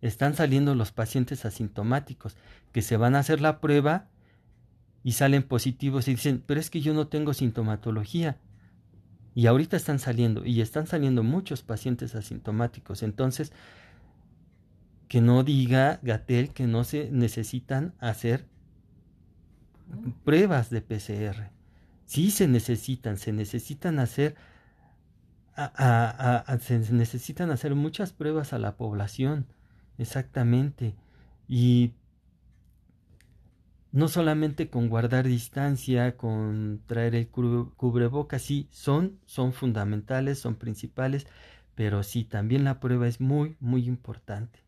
están saliendo los pacientes asintomáticos que se van a hacer la prueba y salen positivos y dicen, pero es que yo no tengo sintomatología. Y ahorita están saliendo, y están saliendo muchos pacientes asintomáticos. Entonces, que no diga Gatel que no se necesitan hacer pruebas de PCR. Sí se necesitan, se necesitan hacer, se necesitan hacer muchas pruebas a la población, exactamente. Y no solamente con guardar distancia, con traer el cubrebocas, sí, son, son fundamentales, son principales, pero sí, también la prueba es muy, muy importante.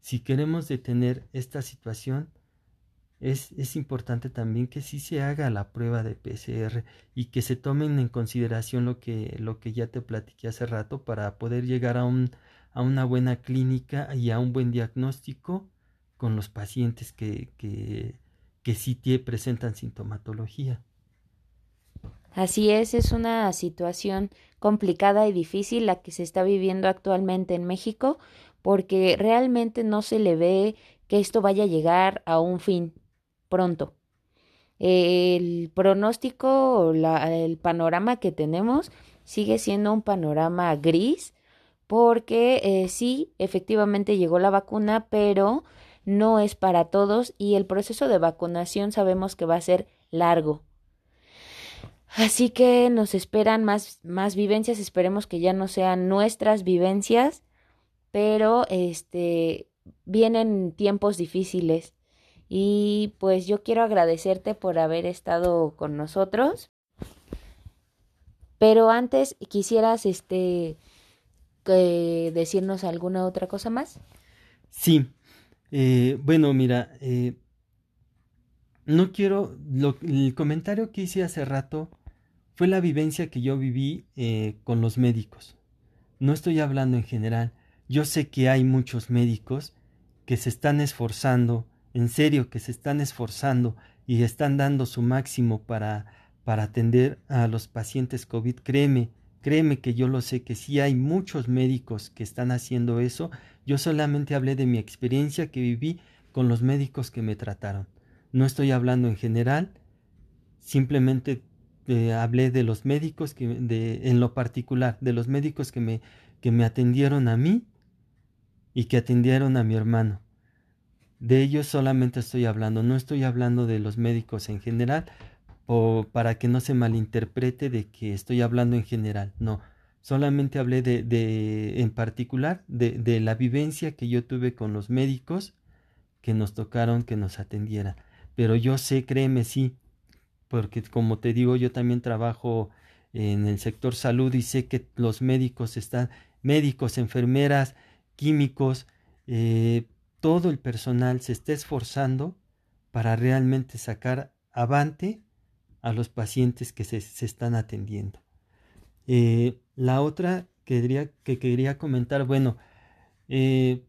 Si queremos detener esta situación, es, es, importante también que sí se haga la prueba de PCR y que se tomen en consideración lo que, lo que ya te platiqué hace rato para poder llegar a, un, a una buena clínica y a un buen diagnóstico con los pacientes que, que, que sí presentan sintomatología. Así es, es una situación complicada y difícil la que se está viviendo actualmente en México porque realmente no se le ve que esto vaya a llegar a un fin pronto. El pronóstico, el panorama que tenemos sigue siendo un panorama gris porque eh, sí, efectivamente llegó la vacuna, pero no es para todos y el proceso de vacunación sabemos que va a ser largo. Así que nos esperan más, más vivencias, esperemos que ya no sean nuestras vivencias, pero este vienen tiempos difíciles y pues yo quiero agradecerte por haber estado con nosotros. Pero antes quisieras este decirnos alguna otra cosa más. Sí. Eh, bueno, mira, eh, no quiero. el comentario que hice hace rato fue la vivencia que yo viví eh, con los médicos. No estoy hablando en general. Yo sé que hay muchos médicos que se están esforzando en serio que se están esforzando y están dando su máximo para, para atender a los pacientes COVID, créeme, créeme que yo lo sé, que sí hay muchos médicos que están haciendo eso. Yo solamente hablé de mi experiencia que viví con los médicos que me trataron. No estoy hablando en general, simplemente eh, hablé de los médicos que de, en lo particular, de los médicos que me, que me atendieron a mí y que atendieron a mi hermano. De ellos solamente estoy hablando, no estoy hablando de los médicos en general, o para que no se malinterprete de que estoy hablando en general, no, solamente hablé de, de en particular de, de, la vivencia que yo tuve con los médicos que nos tocaron que nos atendieran. Pero yo sé, créeme, sí, porque como te digo, yo también trabajo en el sector salud y sé que los médicos están, médicos, enfermeras, químicos, eh, todo el personal se está esforzando para realmente sacar avante a los pacientes que se, están atendiendo. Eh, la otra que quería, que quería comentar, bueno, eh,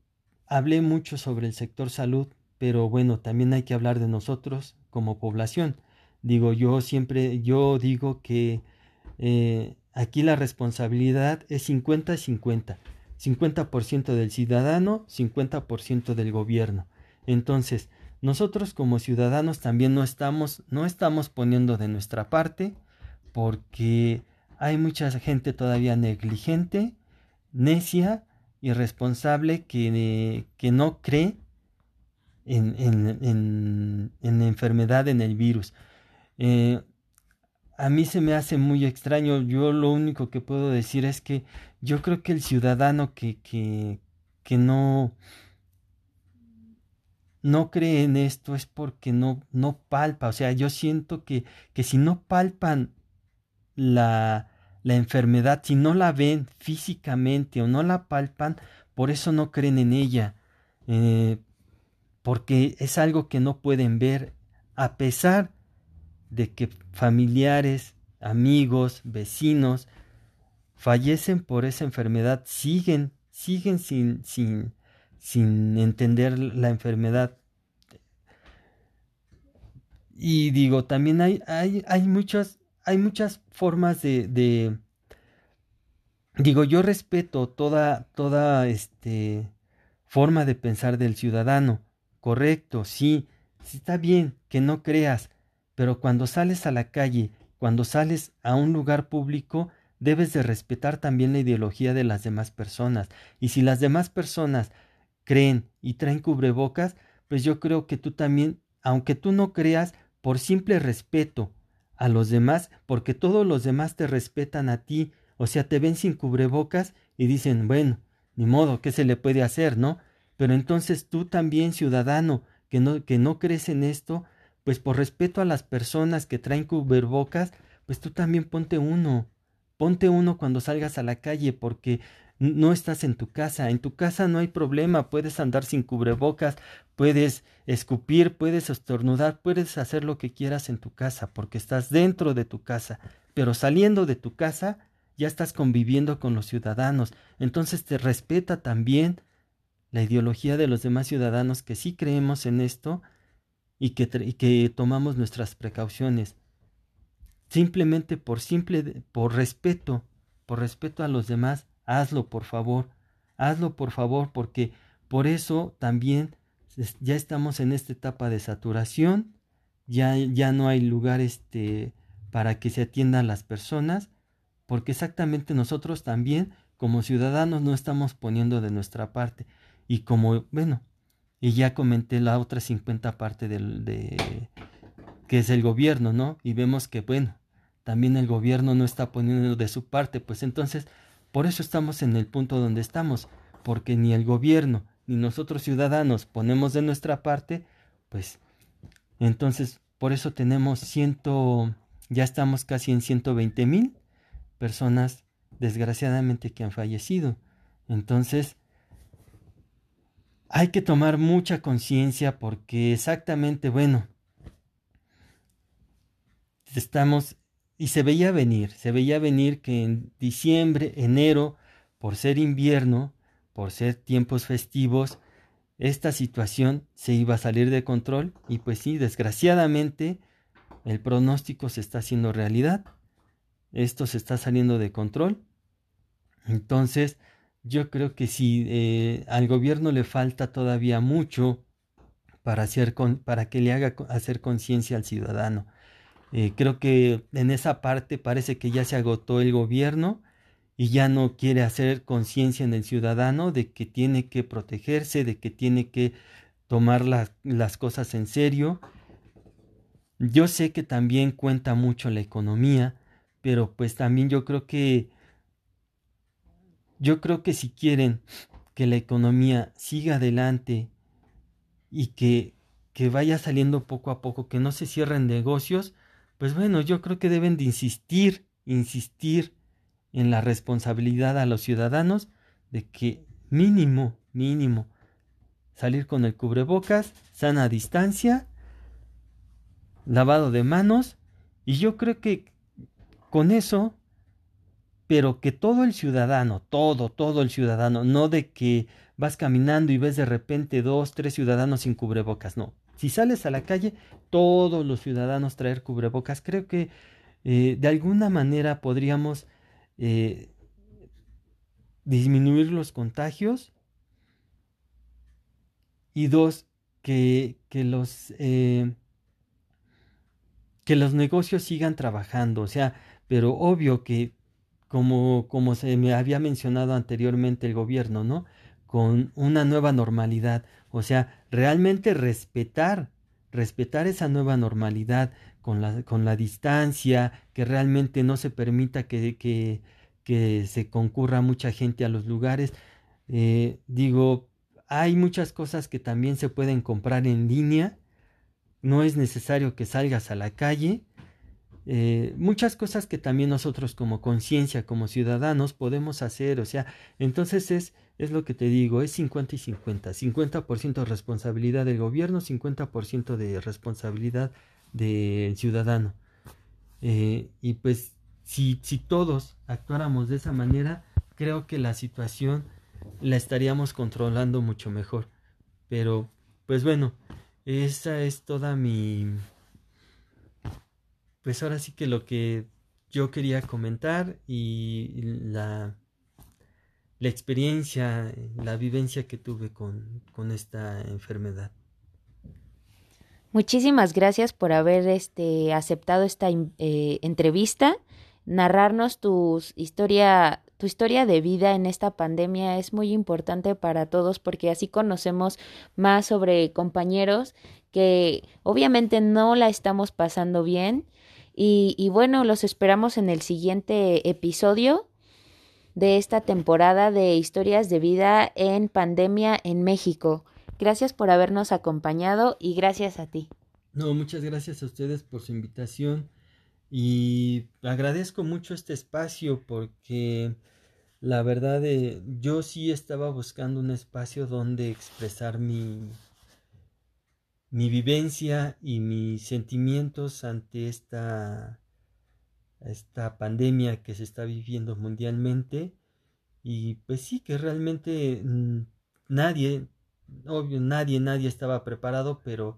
hablé mucho sobre el sector salud, pero bueno, también hay que hablar de nosotros como población. Digo, yo siempre, yo digo que eh, aquí la responsabilidad es 50-50. 50% del ciudadano, 50% del gobierno. Entonces, nosotros como ciudadanos también no estamos, no estamos poniendo de nuestra parte porque hay mucha gente todavía negligente, necia, irresponsable que, que no cree en, en, en, la enfermedad, en el virus. Eh, a mí se me hace muy extraño. Yo lo único que puedo decir es que yo creo que el ciudadano que, que, que no, no cree en esto es porque no, no palpa. O sea, yo siento que, que si no palpan la, la enfermedad, si no la ven físicamente o no la palpan, por eso no creen en ella. Eh, porque es algo que no pueden ver, a pesar de que familiares, amigos, vecinos fallecen por esa enfermedad, siguen, siguen sin, sin, sin entender la enfermedad. Y digo, también hay, hay, hay muchas, hay muchas formas de, digo, yo respeto toda, toda este forma de pensar del ciudadano. Correcto, sí, sí está bien que no creas, pero cuando sales a la calle, cuando sales a un lugar público, debes de respetar también la ideología de las demás personas. Y si las demás personas creen y traen cubrebocas, pues yo creo que tú también, aunque tú no creas, por simple respeto a los demás, porque todos los demás te respetan a ti, o sea, te ven sin cubrebocas y dicen, bueno, ni modo, ¿qué se le puede hacer, no? Pero entonces tú también, ciudadano, que no, que no crees en esto, pues por respeto a las personas que traen cubrebocas, pues tú también ponte uno. Ponte uno cuando salgas a la calle, porque no estás en tu casa, en tu casa no hay problema, puedes andar sin cubrebocas, puedes escupir, puedes estornudar, puedes hacer lo que quieras en tu casa, porque estás dentro de tu casa, pero saliendo de tu casa ya estás conviviendo con los ciudadanos, entonces te respeta también la ideología de los demás ciudadanos que sí creemos en esto y que, y que tomamos nuestras precauciones. Simplemente por simple por respeto, por respeto a los demás, hazlo por favor, hazlo por favor, porque por eso también ya estamos en esta etapa de saturación, ya, ya no hay lugar este, para que se atiendan las personas, porque exactamente nosotros también como ciudadanos no estamos poniendo de nuestra parte. Y como, bueno, y ya comenté la otra 50 parte del, de, que es el gobierno, ¿no? Y vemos que, bueno, también el gobierno no está poniendo de su parte, pues entonces por eso estamos en el punto donde estamos, porque ni el gobierno ni nosotros ciudadanos ponemos de nuestra parte, pues entonces por eso tenemos ciento, ya estamos casi en 120 mil personas desgraciadamente que han fallecido. Entonces, hay que tomar mucha conciencia porque exactamente, bueno, estamos y se veía venir, se veía venir que en diciembre, enero, por ser invierno, por ser tiempos festivos, esta situación se iba a salir de control y pues sí, desgraciadamente el pronóstico se está haciendo realidad. Esto se está saliendo de control. Entonces, yo creo que si eh, al gobierno le falta todavía mucho para, hacer para que le haga hacer conciencia al ciudadano. Eh, creo que en esa parte parece que ya se agotó el gobierno y ya no quiere hacer conciencia en el ciudadano de que tiene que protegerse, de que tiene que tomar las cosas en serio. Yo sé que también cuenta mucho la economía, pero pues también yo creo que yo creo que si quieren que la economía siga adelante y que, que vaya saliendo poco a poco, que no se cierren negocios, pues bueno, yo creo que deben de insistir, insistir en la responsabilidad a los ciudadanos de que mínimo, mínimo, salir con el cubrebocas, sana distancia, lavado de manos, y yo creo que con eso, pero que todo el ciudadano, todo, todo el ciudadano, no de que vas caminando y ves de repente dos, tres ciudadanos sin cubrebocas, no, si sales a la calle, todos los ciudadanos traer cubrebocas. Creo que eh, de alguna manera podríamos eh, disminuir los contagios. Y dos, que, que los eh, que los negocios sigan trabajando. O sea, pero obvio que como, como se me había mencionado anteriormente el gobierno, ¿no? Con una nueva normalidad. O sea, realmente respetar, respetar esa nueva normalidad con la, con la distancia, que realmente no se permita que, que, que se concurra mucha gente a los lugares. Eh, digo, hay muchas cosas que también se pueden comprar en línea. No es necesario que salgas a la calle. Eh, muchas cosas que también nosotros como conciencia, como ciudadanos podemos hacer. O sea, entonces es es lo que te digo, es 50 y 50. 50% responsabilidad del gobierno, 50% de responsabilidad del ciudadano. Eh, y pues si, si todos actuáramos de esa manera, creo que la situación la estaríamos controlando mucho mejor. Pero, pues bueno, esa es toda mi... Pues ahora sí que lo que yo quería comentar y la la experiencia, la vivencia que tuve con, con esta enfermedad. Muchísimas gracias por haber este, aceptado esta eh, entrevista. Narrarnos tu historia, tu historia de vida en esta pandemia es muy importante para todos porque así conocemos más sobre compañeros que obviamente no la estamos pasando bien. Y, bueno, los esperamos en el siguiente episodio de esta temporada de historias de vida en pandemia en México. Gracias por habernos acompañado y gracias a ti. No, muchas gracias a ustedes por su invitación y agradezco mucho este espacio porque la verdad eh, yo sí estaba buscando un espacio donde expresar mi, mi vivencia y mis sentimientos ante esta, esta pandemia que se está viviendo mundialmente y pues sí que realmente mm, nadie, obvio, nadie, nadie estaba preparado, pero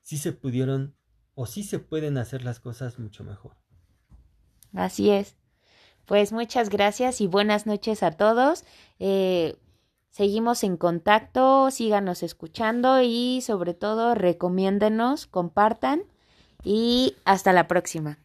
sí se pudieron o sí se pueden hacer las cosas mucho mejor. Así es. Pues muchas gracias y buenas noches a todos. Eh, seguimos en contacto, síganos escuchando y sobre todo recomiéndenos, compartan y hasta la próxima.